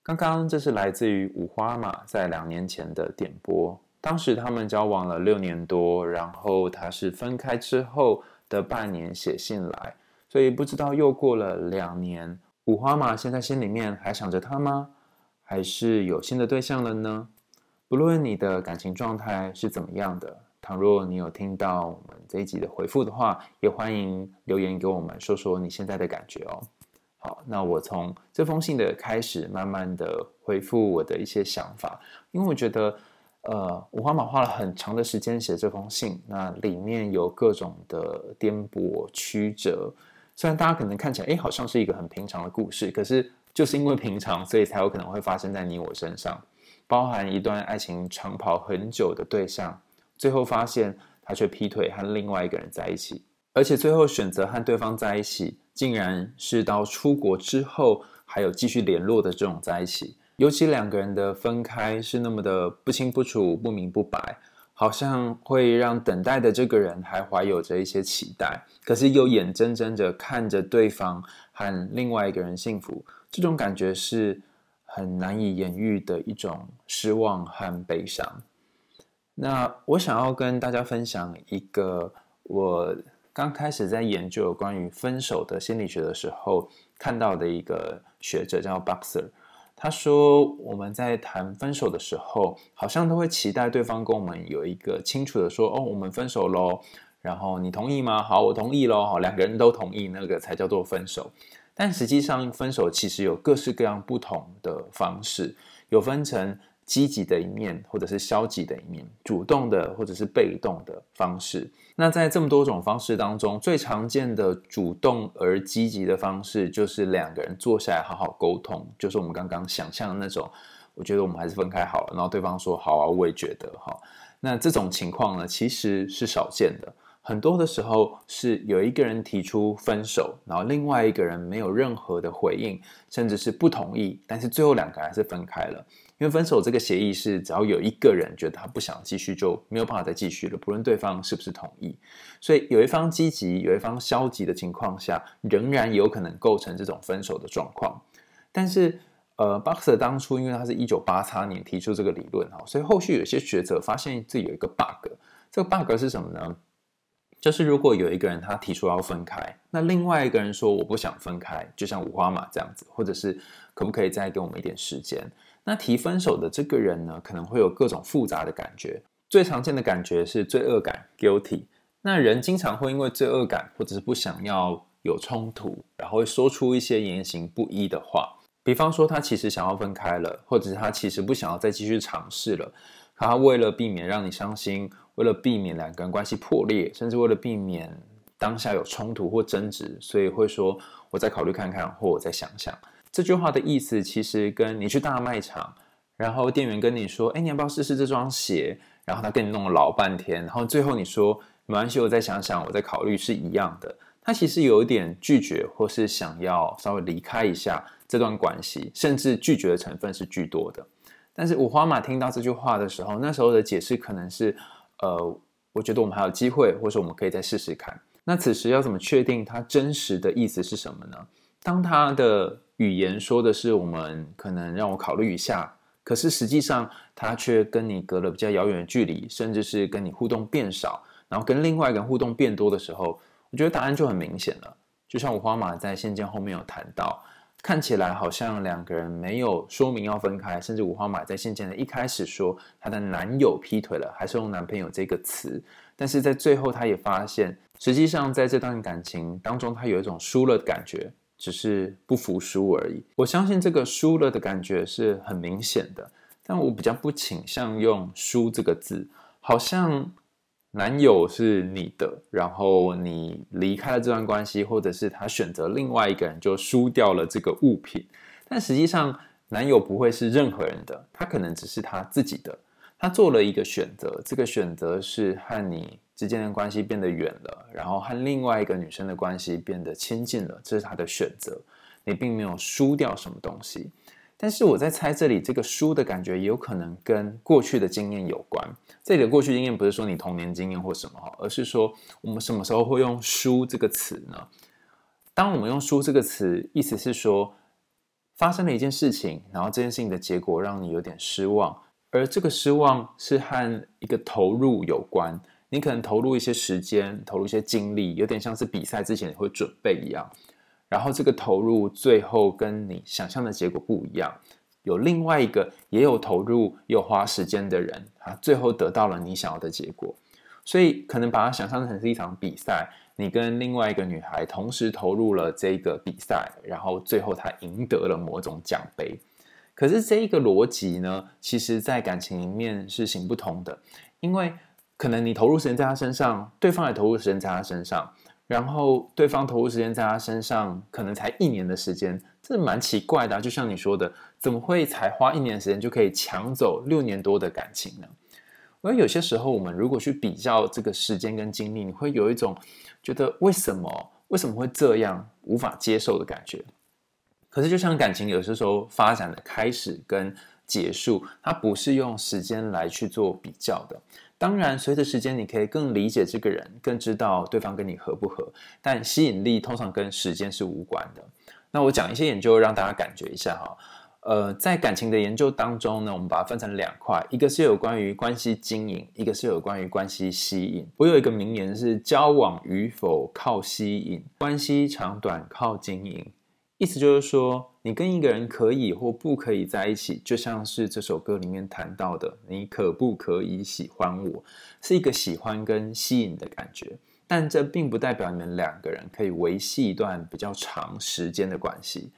刚刚这是来自于五花马在两年前的点播，当时他们交往了六年多，然后他是分开之后的半年写信来，所以不知道又过了两年，五花马现在心里面还想着他吗？还是有新的对象了呢？不论你的感情状态是怎么样的。倘若你有听到我们这一集的回复的话，也欢迎留言给我们，说说你现在的感觉哦。好，那我从这封信的开始，慢慢的回复我的一些想法，因为我觉得，呃，五花马花了很长的时间写这封信，那里面有各种的颠簸曲折，虽然大家可能看起来，哎，好像是一个很平常的故事，可是就是因为平常，所以才有可能会发生在你我身上。包含一段爱情长跑很久的对象，最后发现他却劈腿和另外一个人在一起，而且最后选择和对方在一起，竟然是到出国之后还有继续联络的这种在一起。尤其两个人的分开是那么的不清不楚、不明不白，好像会让等待的这个人还怀有着一些期待，可是又眼睁睁着看着对方和另外一个人幸福，这种感觉是很难以言喻的一种失望和悲伤。那我想要跟大家分享一个我刚开始在研究关于分手的心理学的时候看到的一个学者，叫 Boxer。他说：“我们在谈分手的时候，好像都会期待对方跟我们有一个清楚的说，哦，我们分手喽。然后你同意吗？好，我同意喽。好，两个人都同意，那个才叫做分手。但实际上，分手其实有各式各样不同的方式，有分成。”积极的一面，或者是消极的一面，主动的或者是被动的方式。那在这么多种方式当中，最常见的主动而积极的方式，就是两个人坐下来好好沟通，就是我们刚刚想象的那种。我觉得我们还是分开好了，然后对方说好啊，我也觉得哈。那这种情况呢，其实是少见的。很多的时候是有一个人提出分手，然后另外一个人没有任何的回应，甚至是不同意，但是最后两个还是分开了。因为分手这个协议是，只要有一个人觉得他不想继续，就没有办法再继续了，不论对方是不是同意。所以有一方积极，有一方消极的情况下，仍然有可能构成这种分手的状况。但是，呃，Boxer 当初因为他是一九八三年提出这个理论哈，所以后续有些学者发现自己有一个 bug。这个 bug 是什么呢？就是如果有一个人他提出要分开，那另外一个人说我不想分开，就像五花马这样子，或者是可不可以再给我们一点时间？那提分手的这个人呢，可能会有各种复杂的感觉。最常见的感觉是罪恶感 （guilty）。那人经常会因为罪恶感或者是不想要有冲突，然后会说出一些言行不一的话。比方说，他其实想要分开了，或者是他其实不想要再继续尝试了。他为了避免让你伤心。为了避免两个人关系破裂，甚至为了避免当下有冲突或争执，所以会说“我再考虑看看”或“我再想想”。这句话的意思其实跟你去大卖场，然后店员跟你说：“哎，你要不要试试这双鞋？”然后他跟你弄了老半天，然后最后你说“没关系，我再想想，我再考虑”是一样的。他其实有一点拒绝，或是想要稍微离开一下这段关系，甚至拒绝的成分是居多的。但是五花马听到这句话的时候，那时候的解释可能是。呃，我觉得我们还有机会，或者我们可以再试试看。那此时要怎么确定他真实的意思是什么呢？当他的语言说的是“我们可能让我考虑一下”，可是实际上他却跟你隔了比较遥远的距离，甚至是跟你互动变少，然后跟另外一个人互动变多的时候，我觉得答案就很明显了。就像五花马在信件后面有谈到。看起来好像两个人没有说明要分开，甚至五花马在信件的一开始说她的男友劈腿了，还是用男朋友这个词，但是在最后她也发现，实际上在这段感情当中，她有一种输了的感觉，只是不服输而已。我相信这个输了的感觉是很明显的，但我比较不倾向用输这个字，好像。男友是你的，然后你离开了这段关系，或者是他选择另外一个人，就输掉了这个物品。但实际上，男友不会是任何人的，他可能只是他自己的。他做了一个选择，这个选择是和你之间的关系变得远了，然后和另外一个女生的关系变得亲近了，这是他的选择。你并没有输掉什么东西。但是我在猜，这里这个输的感觉也有可能跟过去的经验有关。这里的过去经验不是说你童年经验或什么哈，而是说我们什么时候会用“输”这个词呢？当我们用“输”这个词，意思是说发生了一件事情，然后这件事情的结果让你有点失望，而这个失望是和一个投入有关。你可能投入一些时间，投入一些精力，有点像是比赛之前你会准备一样。然后这个投入最后跟你想象的结果不一样，有另外一个也有投入又花时间的人，他最后得到了你想要的结果，所以可能把它想象成是一场比赛，你跟另外一个女孩同时投入了这个比赛，然后最后她赢得了某种奖杯。可是这一个逻辑呢，其实在感情里面是行不通的，因为可能你投入时间在她身上，对方也投入时间在她身上。然后对方投入时间在他身上，可能才一年的时间，这蛮奇怪的。就像你说的，怎么会才花一年时间就可以抢走六年多的感情呢？而有些时候，我们如果去比较这个时间跟精力，你会有一种觉得为什么为什么会这样无法接受的感觉。可是，就像感情有些时候发展的开始跟结束，它不是用时间来去做比较的。当然，随着时间，你可以更理解这个人，更知道对方跟你合不合。但吸引力通常跟时间是无关的。那我讲一些研究，让大家感觉一下哈。呃，在感情的研究当中呢，我们把它分成两块，一个是有关于关系经营，一个是有关于关系吸引。我有一个名言是：交往与否靠吸引，关系长短靠经营。意思就是说，你跟一个人可以或不可以在一起，就像是这首歌里面谈到的，你可不可以喜欢我，是一个喜欢跟吸引的感觉。但这并不代表你们两个人可以维系一段比较长时间的关系。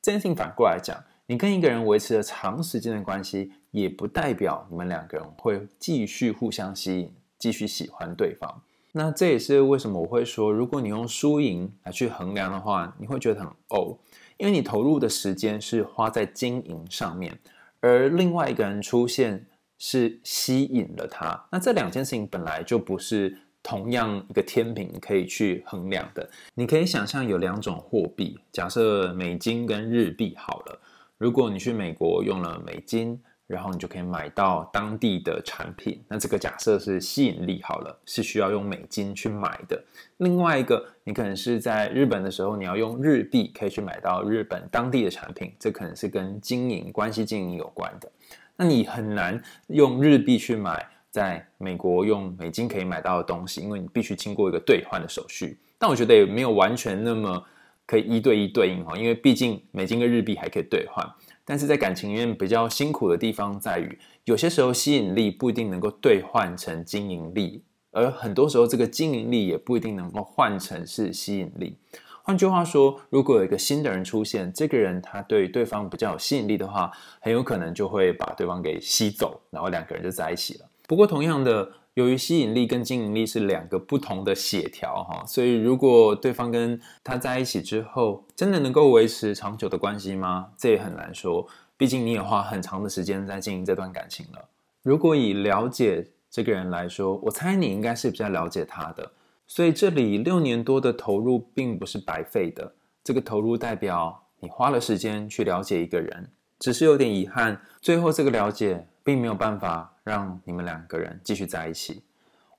这件事情反过来讲。你跟一个人维持了长时间的关系，也不代表你们两个人会继续互相吸引，继续喜欢对方。那这也是为什么我会说，如果你用输赢来去衡量的话，你会觉得很哦，因为你投入的时间是花在经营上面，而另外一个人出现是吸引了他。那这两件事情本来就不是。同样一个天平可以去衡量的，你可以想象有两种货币，假设美金跟日币好了。如果你去美国用了美金，然后你就可以买到当地的产品，那这个假设是吸引力好了，是需要用美金去买的。另外一个，你可能是在日本的时候，你要用日币可以去买到日本当地的产品，这可能是跟经营关系经营有关的。那你很难用日币去买。在美国用美金可以买到的东西，因为你必须经过一个兑换的手续。但我觉得也没有完全那么可以一对一对应哈，因为毕竟美金跟日币还可以兑换。但是在感情里面比较辛苦的地方在于，有些时候吸引力不一定能够兑换成经营力，而很多时候这个经营力也不一定能够换成是吸引力。换句话说，如果有一个新的人出现，这个人他对对方比较有吸引力的话，很有可能就会把对方给吸走，然后两个人就在一起了。不过，同样的，由于吸引力跟经营力是两个不同的协调哈，所以如果对方跟他在一起之后，真的能够维持长久的关系吗？这也很难说。毕竟你也花很长的时间在经营这段感情了。如果以了解这个人来说，我猜你应该是比较了解他的。所以这里六年多的投入并不是白费的。这个投入代表你花了时间去了解一个人，只是有点遗憾，最后这个了解并没有办法。让你们两个人继续在一起。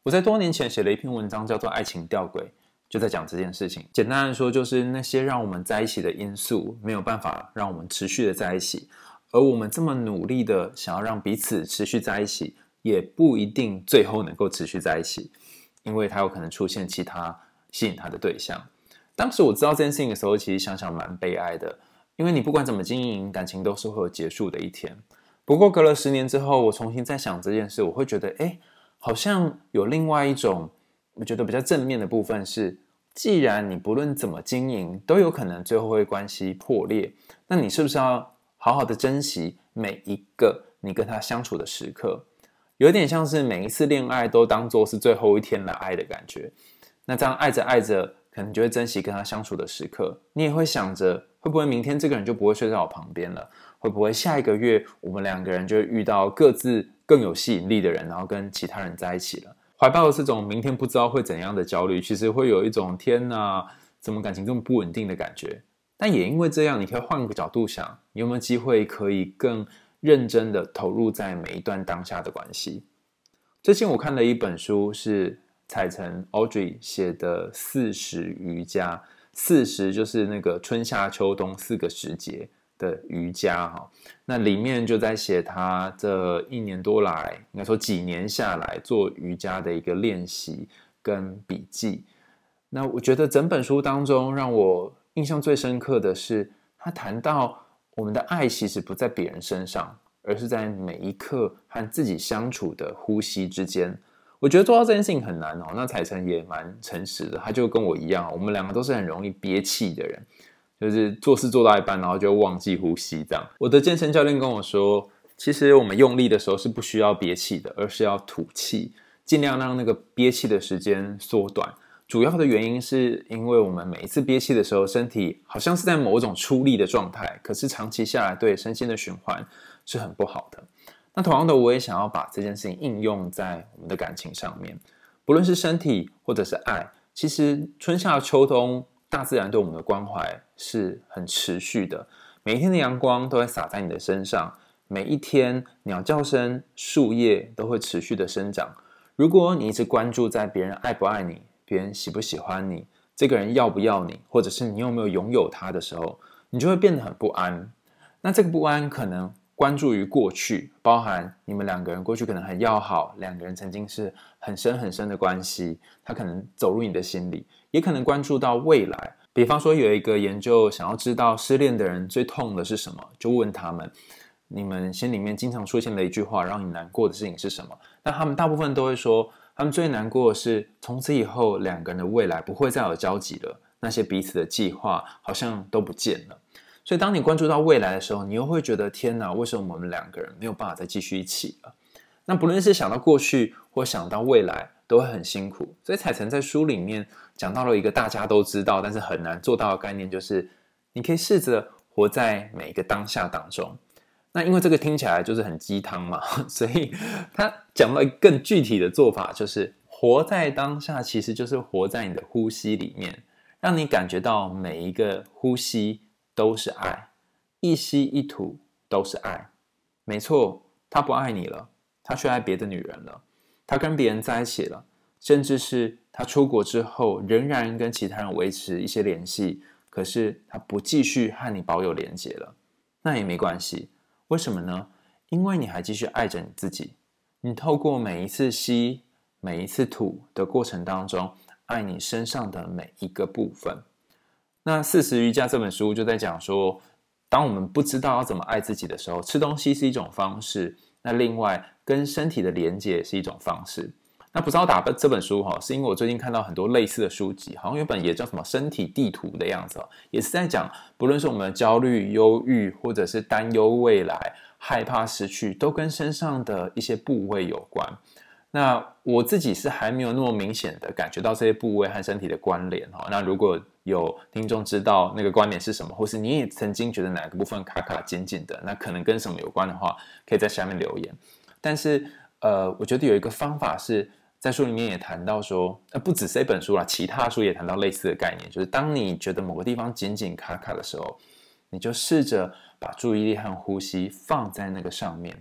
我在多年前写了一篇文章，叫做《爱情吊诡》，就在讲这件事情。简单来说，就是那些让我们在一起的因素没有办法让我们持续的在一起，而我们这么努力的想要让彼此持续在一起，也不一定最后能够持续在一起，因为他有可能出现其他吸引他的对象。当时我知道这件事情的时候，其实想想蛮悲哀的，因为你不管怎么经营感情，都是会有结束的一天。不过隔了十年之后，我重新再想这件事，我会觉得，哎，好像有另外一种我觉得比较正面的部分是，既然你不论怎么经营，都有可能最后会关系破裂，那你是不是要好好的珍惜每一个你跟他相处的时刻？有点像是每一次恋爱都当做是最后一天来爱的感觉。那这样爱着爱着，可能就会珍惜跟他相处的时刻，你也会想着，会不会明天这个人就不会睡在我旁边了？会不会下一个月我们两个人就会遇到各自更有吸引力的人，然后跟其他人在一起了？怀抱的这种明天不知道会怎样的焦虑，其实会有一种天哪，怎么感情这么不稳定的感觉？但也因为这样，你可以换个角度想，你有没有机会可以更认真的投入在每一段当下的关系？最近我看了一本书，是彩晨 Audrey 写的《四时瑜伽》，四时就是那个春夏秋冬四个时节。的瑜伽哈，那里面就在写他这一年多来，应该说几年下来做瑜伽的一个练习跟笔记。那我觉得整本书当中让我印象最深刻的是，他谈到我们的爱其实不在别人身上，而是在每一刻和自己相处的呼吸之间。我觉得做到这件事情很难哦。那彩晨也蛮诚实的，他就跟我一样，我们两个都是很容易憋气的人。就是做事做到一半，然后就忘记呼吸这样。我的健身教练跟我说，其实我们用力的时候是不需要憋气的，而是要吐气，尽量让那个憋气的时间缩短。主要的原因是因为我们每一次憋气的时候，身体好像是在某种出力的状态，可是长期下来对身心的循环是很不好的。那同样的，我也想要把这件事情应用在我们的感情上面，不论是身体或者是爱，其实春夏秋冬，大自然对我们的关怀是很持续的。每一天的阳光都会洒在你的身上，每一天鸟叫声、树叶都会持续的生长。如果你一直关注在别人爱不爱你，别人喜不喜欢你，这个人要不要你，或者是你有没有拥有他的时候，你就会变得很不安。那这个不安可能关注于过去，包含你们两个人过去可能很要好，两个人曾经是很深很深的关系，他可能走入你的心里，也可能关注到未来。比方说，有一个研究想要知道失恋的人最痛的是什么，就问他们：你们心里面经常出现的一句话，让你难过的事情是什么？那他们大部分都会说。他们最难过的是，从此以后两个人的未来不会再有交集了，那些彼此的计划好像都不见了。所以，当你关注到未来的时候，你又会觉得天哪，为什么我们两个人没有办法再继续一起了？那不论是想到过去或想到未来，都会很辛苦。所以，彩晨在书里面讲到了一个大家都知道，但是很难做到的概念，就是你可以试着活在每一个当下当中。那因为这个听起来就是很鸡汤嘛，所以他讲了更具体的做法，就是活在当下，其实就是活在你的呼吸里面，让你感觉到每一个呼吸都是爱，一吸一吐都是爱。没错，他不爱你了，他去爱别的女人了，他跟别人在一起了，甚至是他出国之后仍然跟其他人维持一些联系，可是他不继续和你保有连结了，那也没关系。为什么呢？因为你还继续爱着你自己，你透过每一次吸、每一次吐的过程当中，爱你身上的每一个部分。那《四十瑜伽》这本书就在讲说，当我们不知道要怎么爱自己的时候，吃东西是一种方式。那另外，跟身体的连接是一种方式。那不知道打这本书哈，是因为我最近看到很多类似的书籍，好像有本也叫什么身体地图的样子，也是在讲，不论是我们的焦虑、忧郁，或者是担忧未来、害怕失去，都跟身上的一些部位有关。那我自己是还没有那么明显的感觉到这些部位和身体的关联哈。那如果有听众知道那个关联是什么，或是你也曾经觉得哪个部分卡卡紧紧的，那可能跟什么有关的话，可以在下面留言。但是呃，我觉得有一个方法是。在书里面也谈到说，呃，不止这本书啦，其他书也谈到类似的概念，就是当你觉得某个地方紧紧卡卡的时候，你就试着把注意力和呼吸放在那个上面，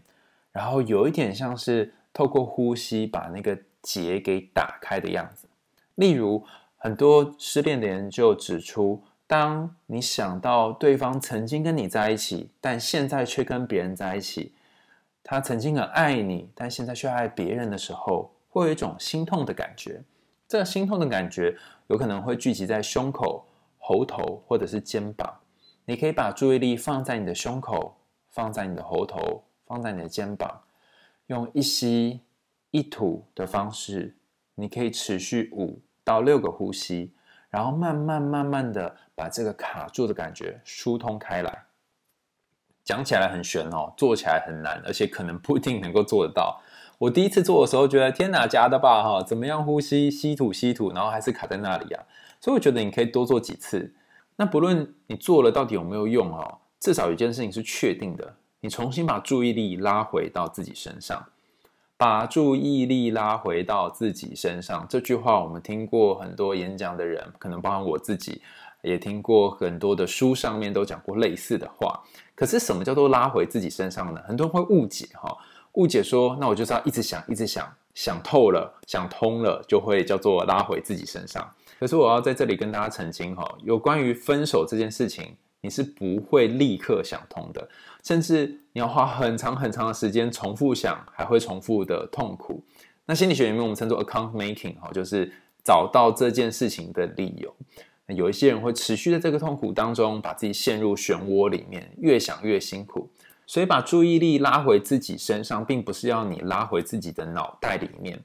然后有一点像是透过呼吸把那个结给打开的样子。例如，很多失恋的人就指出，当你想到对方曾经跟你在一起，但现在却跟别人在一起，他曾经很爱你，但现在却爱别人的时候。会有一种心痛的感觉，这个心痛的感觉有可能会聚集在胸口、喉头或者是肩膀。你可以把注意力放在你的胸口，放在你的喉头，放在你的肩膀，用一吸一吐的方式，你可以持续五到六个呼吸，然后慢慢慢慢的把这个卡住的感觉疏通开来。讲起来很玄哦，做起来很难，而且可能不一定能够做得到。我第一次做的时候，觉得天哪，假的吧哈？怎么样呼吸，吸吐吸吐，然后还是卡在那里啊？所以我觉得你可以多做几次。那不论你做了到底有没有用哦，至少有一件事情是确定的，你重新把注意力拉回到自己身上，把注意力拉回到自己身上。这句话我们听过很多演讲的人，可能包含我自己，也听过很多的书上面都讲过类似的话。可是什么叫做拉回自己身上呢？很多人会误解哈。误解说，那我就是要一直想，一直想，想透了，想通了，就会叫做拉回自己身上。可是我要在这里跟大家澄清哈，有关于分手这件事情，你是不会立刻想通的，甚至你要花很长很长的时间重复想，还会重复的痛苦。那心理学里面我们称作 account making 哈，就是找到这件事情的理由。有一些人会持续在这个痛苦当中，把自己陷入漩涡里面，越想越辛苦。所以，把注意力拉回自己身上，并不是要你拉回自己的脑袋里面，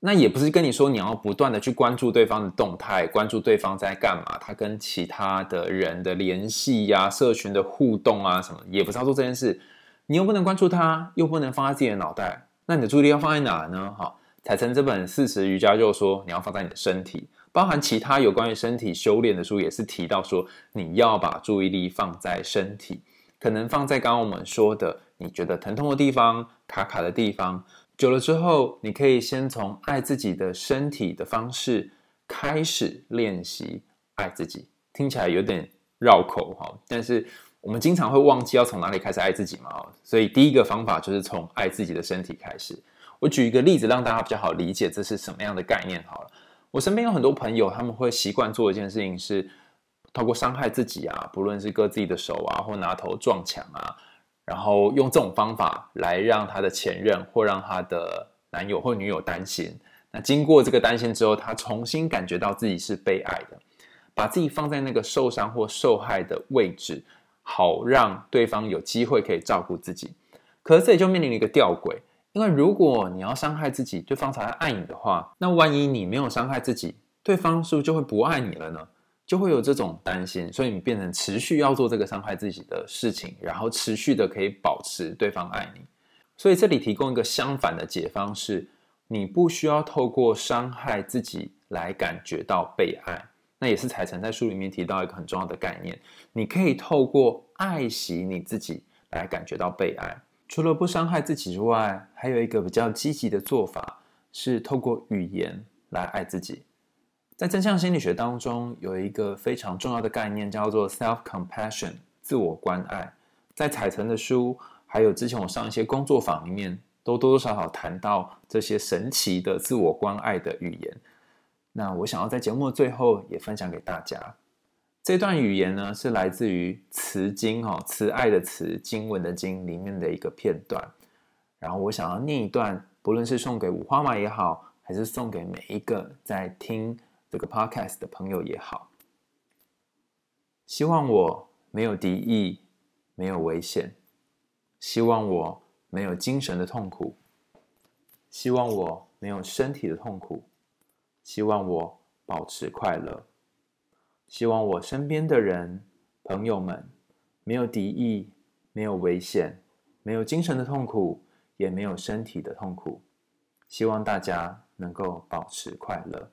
那也不是跟你说你要不断的去关注对方的动态，关注对方在干嘛，他跟其他的人的联系呀、社群的互动啊什么，也不是要做这件事。你又不能关注他，又不能放在自己的脑袋，那你的注意力要放在哪呢？哈，彩晨这本四时瑜伽就说你要放在你的身体。包含其他有关于身体修炼的书，也是提到说，你要把注意力放在身体，可能放在刚刚我们说的，你觉得疼痛的地方、卡卡的地方，久了之后，你可以先从爱自己的身体的方式开始练习爱自己。听起来有点绕口哈，但是我们经常会忘记要从哪里开始爱自己嘛，所以第一个方法就是从爱自己的身体开始。我举一个例子，让大家比较好理解这是什么样的概念好了。我身边有很多朋友，他们会习惯做一件事情，是透过伤害自己啊，不论是割自己的手啊，或拿头撞墙啊，然后用这种方法来让他的前任或让他的男友或女友担心。那经过这个担心之后，他重新感觉到自己是被爱的，把自己放在那个受伤或受害的位置，好让对方有机会可以照顾自己。可是这里就面临了一个吊诡。因为如果你要伤害自己，对方才会爱你的话，那万一你没有伤害自己，对方是不是就会不爱你了呢？就会有这种担心，所以你变成持续要做这个伤害自己的事情，然后持续的可以保持对方爱你。所以这里提供一个相反的解方是，你不需要透过伤害自己来感觉到被爱。那也是彩晨在书里面提到一个很重要的概念，你可以透过爱惜你自己来感觉到被爱。除了不伤害自己之外，还有一个比较积极的做法是透过语言来爱自己。在正向心理学当中，有一个非常重要的概念叫做 self-compassion，自我关爱。在彩晨的书，还有之前我上一些工作坊里面，都多多少少谈到这些神奇的自我关爱的语言。那我想要在节目的最后也分享给大家。这段语言呢，是来自于慈经哦，慈爱的慈，经文的经里面的一个片段。然后我想要念一段，不论是送给五花马也好，还是送给每一个在听这个 podcast 的朋友也好。希望我没有敌意，没有危险；希望我没有精神的痛苦；希望我没有身体的痛苦；希望我保持快乐。希望我身边的人、朋友们没有敌意，没有危险，没有精神的痛苦，也没有身体的痛苦。希望大家能够保持快乐。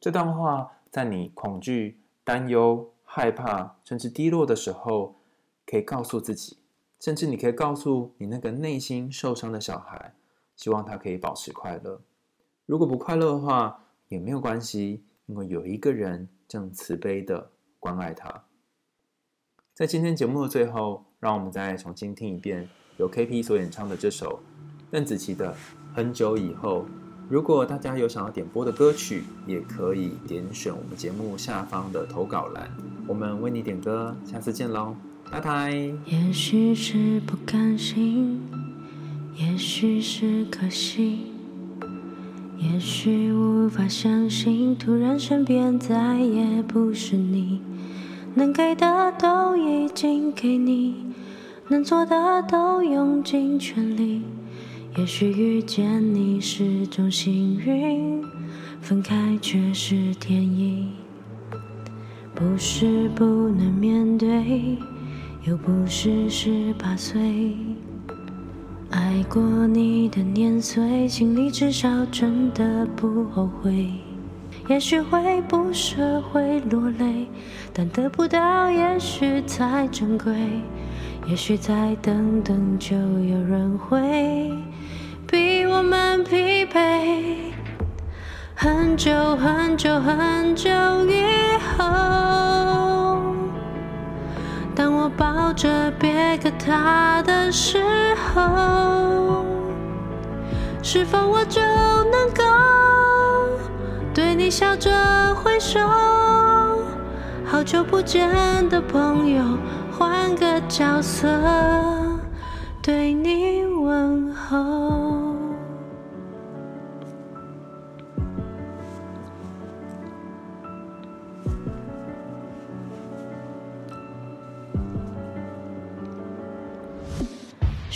这段话在你恐惧、担忧、害怕，甚至低落的时候，可以告诉自己，甚至你可以告诉你那个内心受伤的小孩，希望他可以保持快乐。如果不快乐的话，也没有关系，因为有一个人。正慈悲的关爱他。在今天节目的最后，让我们再重新听一遍由 KP 所演唱的这首邓紫棋的《很久以后》。如果大家有想要点播的歌曲，也可以点选我们节目下方的投稿栏，我们为你点歌。下次见喽，拜拜。也许是不甘心，也许是可惜。也许无法相信，突然身边再也不是你。能给的都已经给你，能做的都用尽全力。也许遇见你是种幸运，分开却是天意。不是不能面对，又不是十八岁。爱过你的年岁，心里至少真的不后悔。也许会不舍，会落泪，但得不到也许才珍贵。也许再等等，就有人会我们疲惫。很久很久很久以后，当我抱着别个他的时候，是否我就能够对你笑着挥手？好久不见的朋友，换个角色对你问候。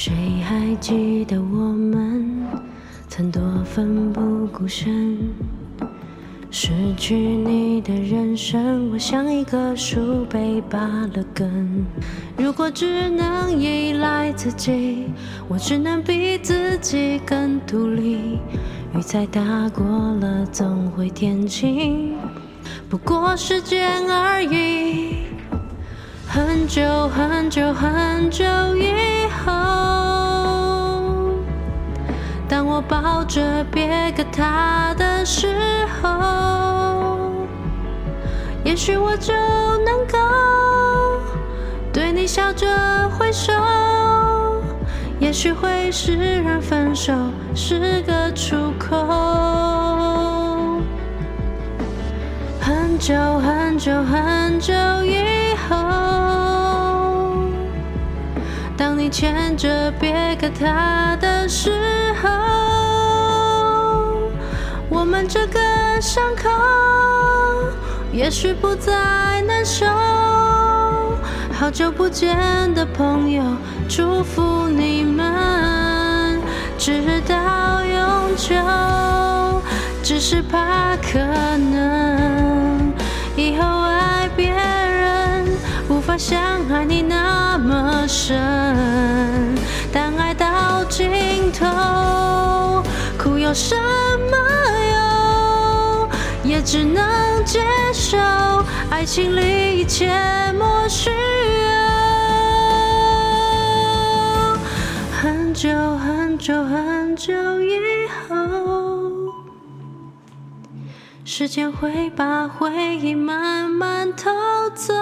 谁还记得我们曾多奋不顾身？失去你的人生，我像一棵树被拔了根。如果只能依赖自己，我只能比自己更独立。雨再大过了总会天晴，不过时间而已。很久很久很久以后，当我抱着别个他的时候，也许我就能够对你笑着挥手。也许会释然，分手是个出口。很久很久很久以后，当你牵着别个他的时候，我们这个伤口也许不再难受。好久不见的朋友，祝福你们直到永久。只是怕可能以后爱别人无法像爱你那么深，但爱到尽头，苦有什么用？也只能接受。爱情里一切莫须有。很久很久很久以时间会把回忆慢慢偷走。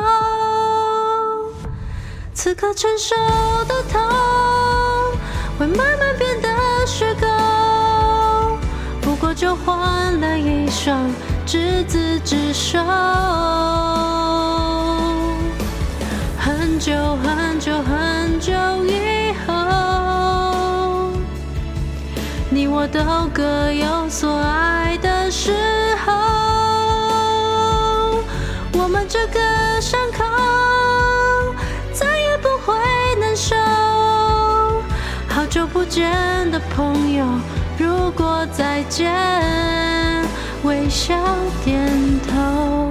此刻承受的痛，会慢慢变得虚构。不过就换了一双。执子之手，很久很久很久以后，你我都各有所爱的时候，我们这个伤口再也不会难受。好久不见的朋友，如果再见。微笑点头。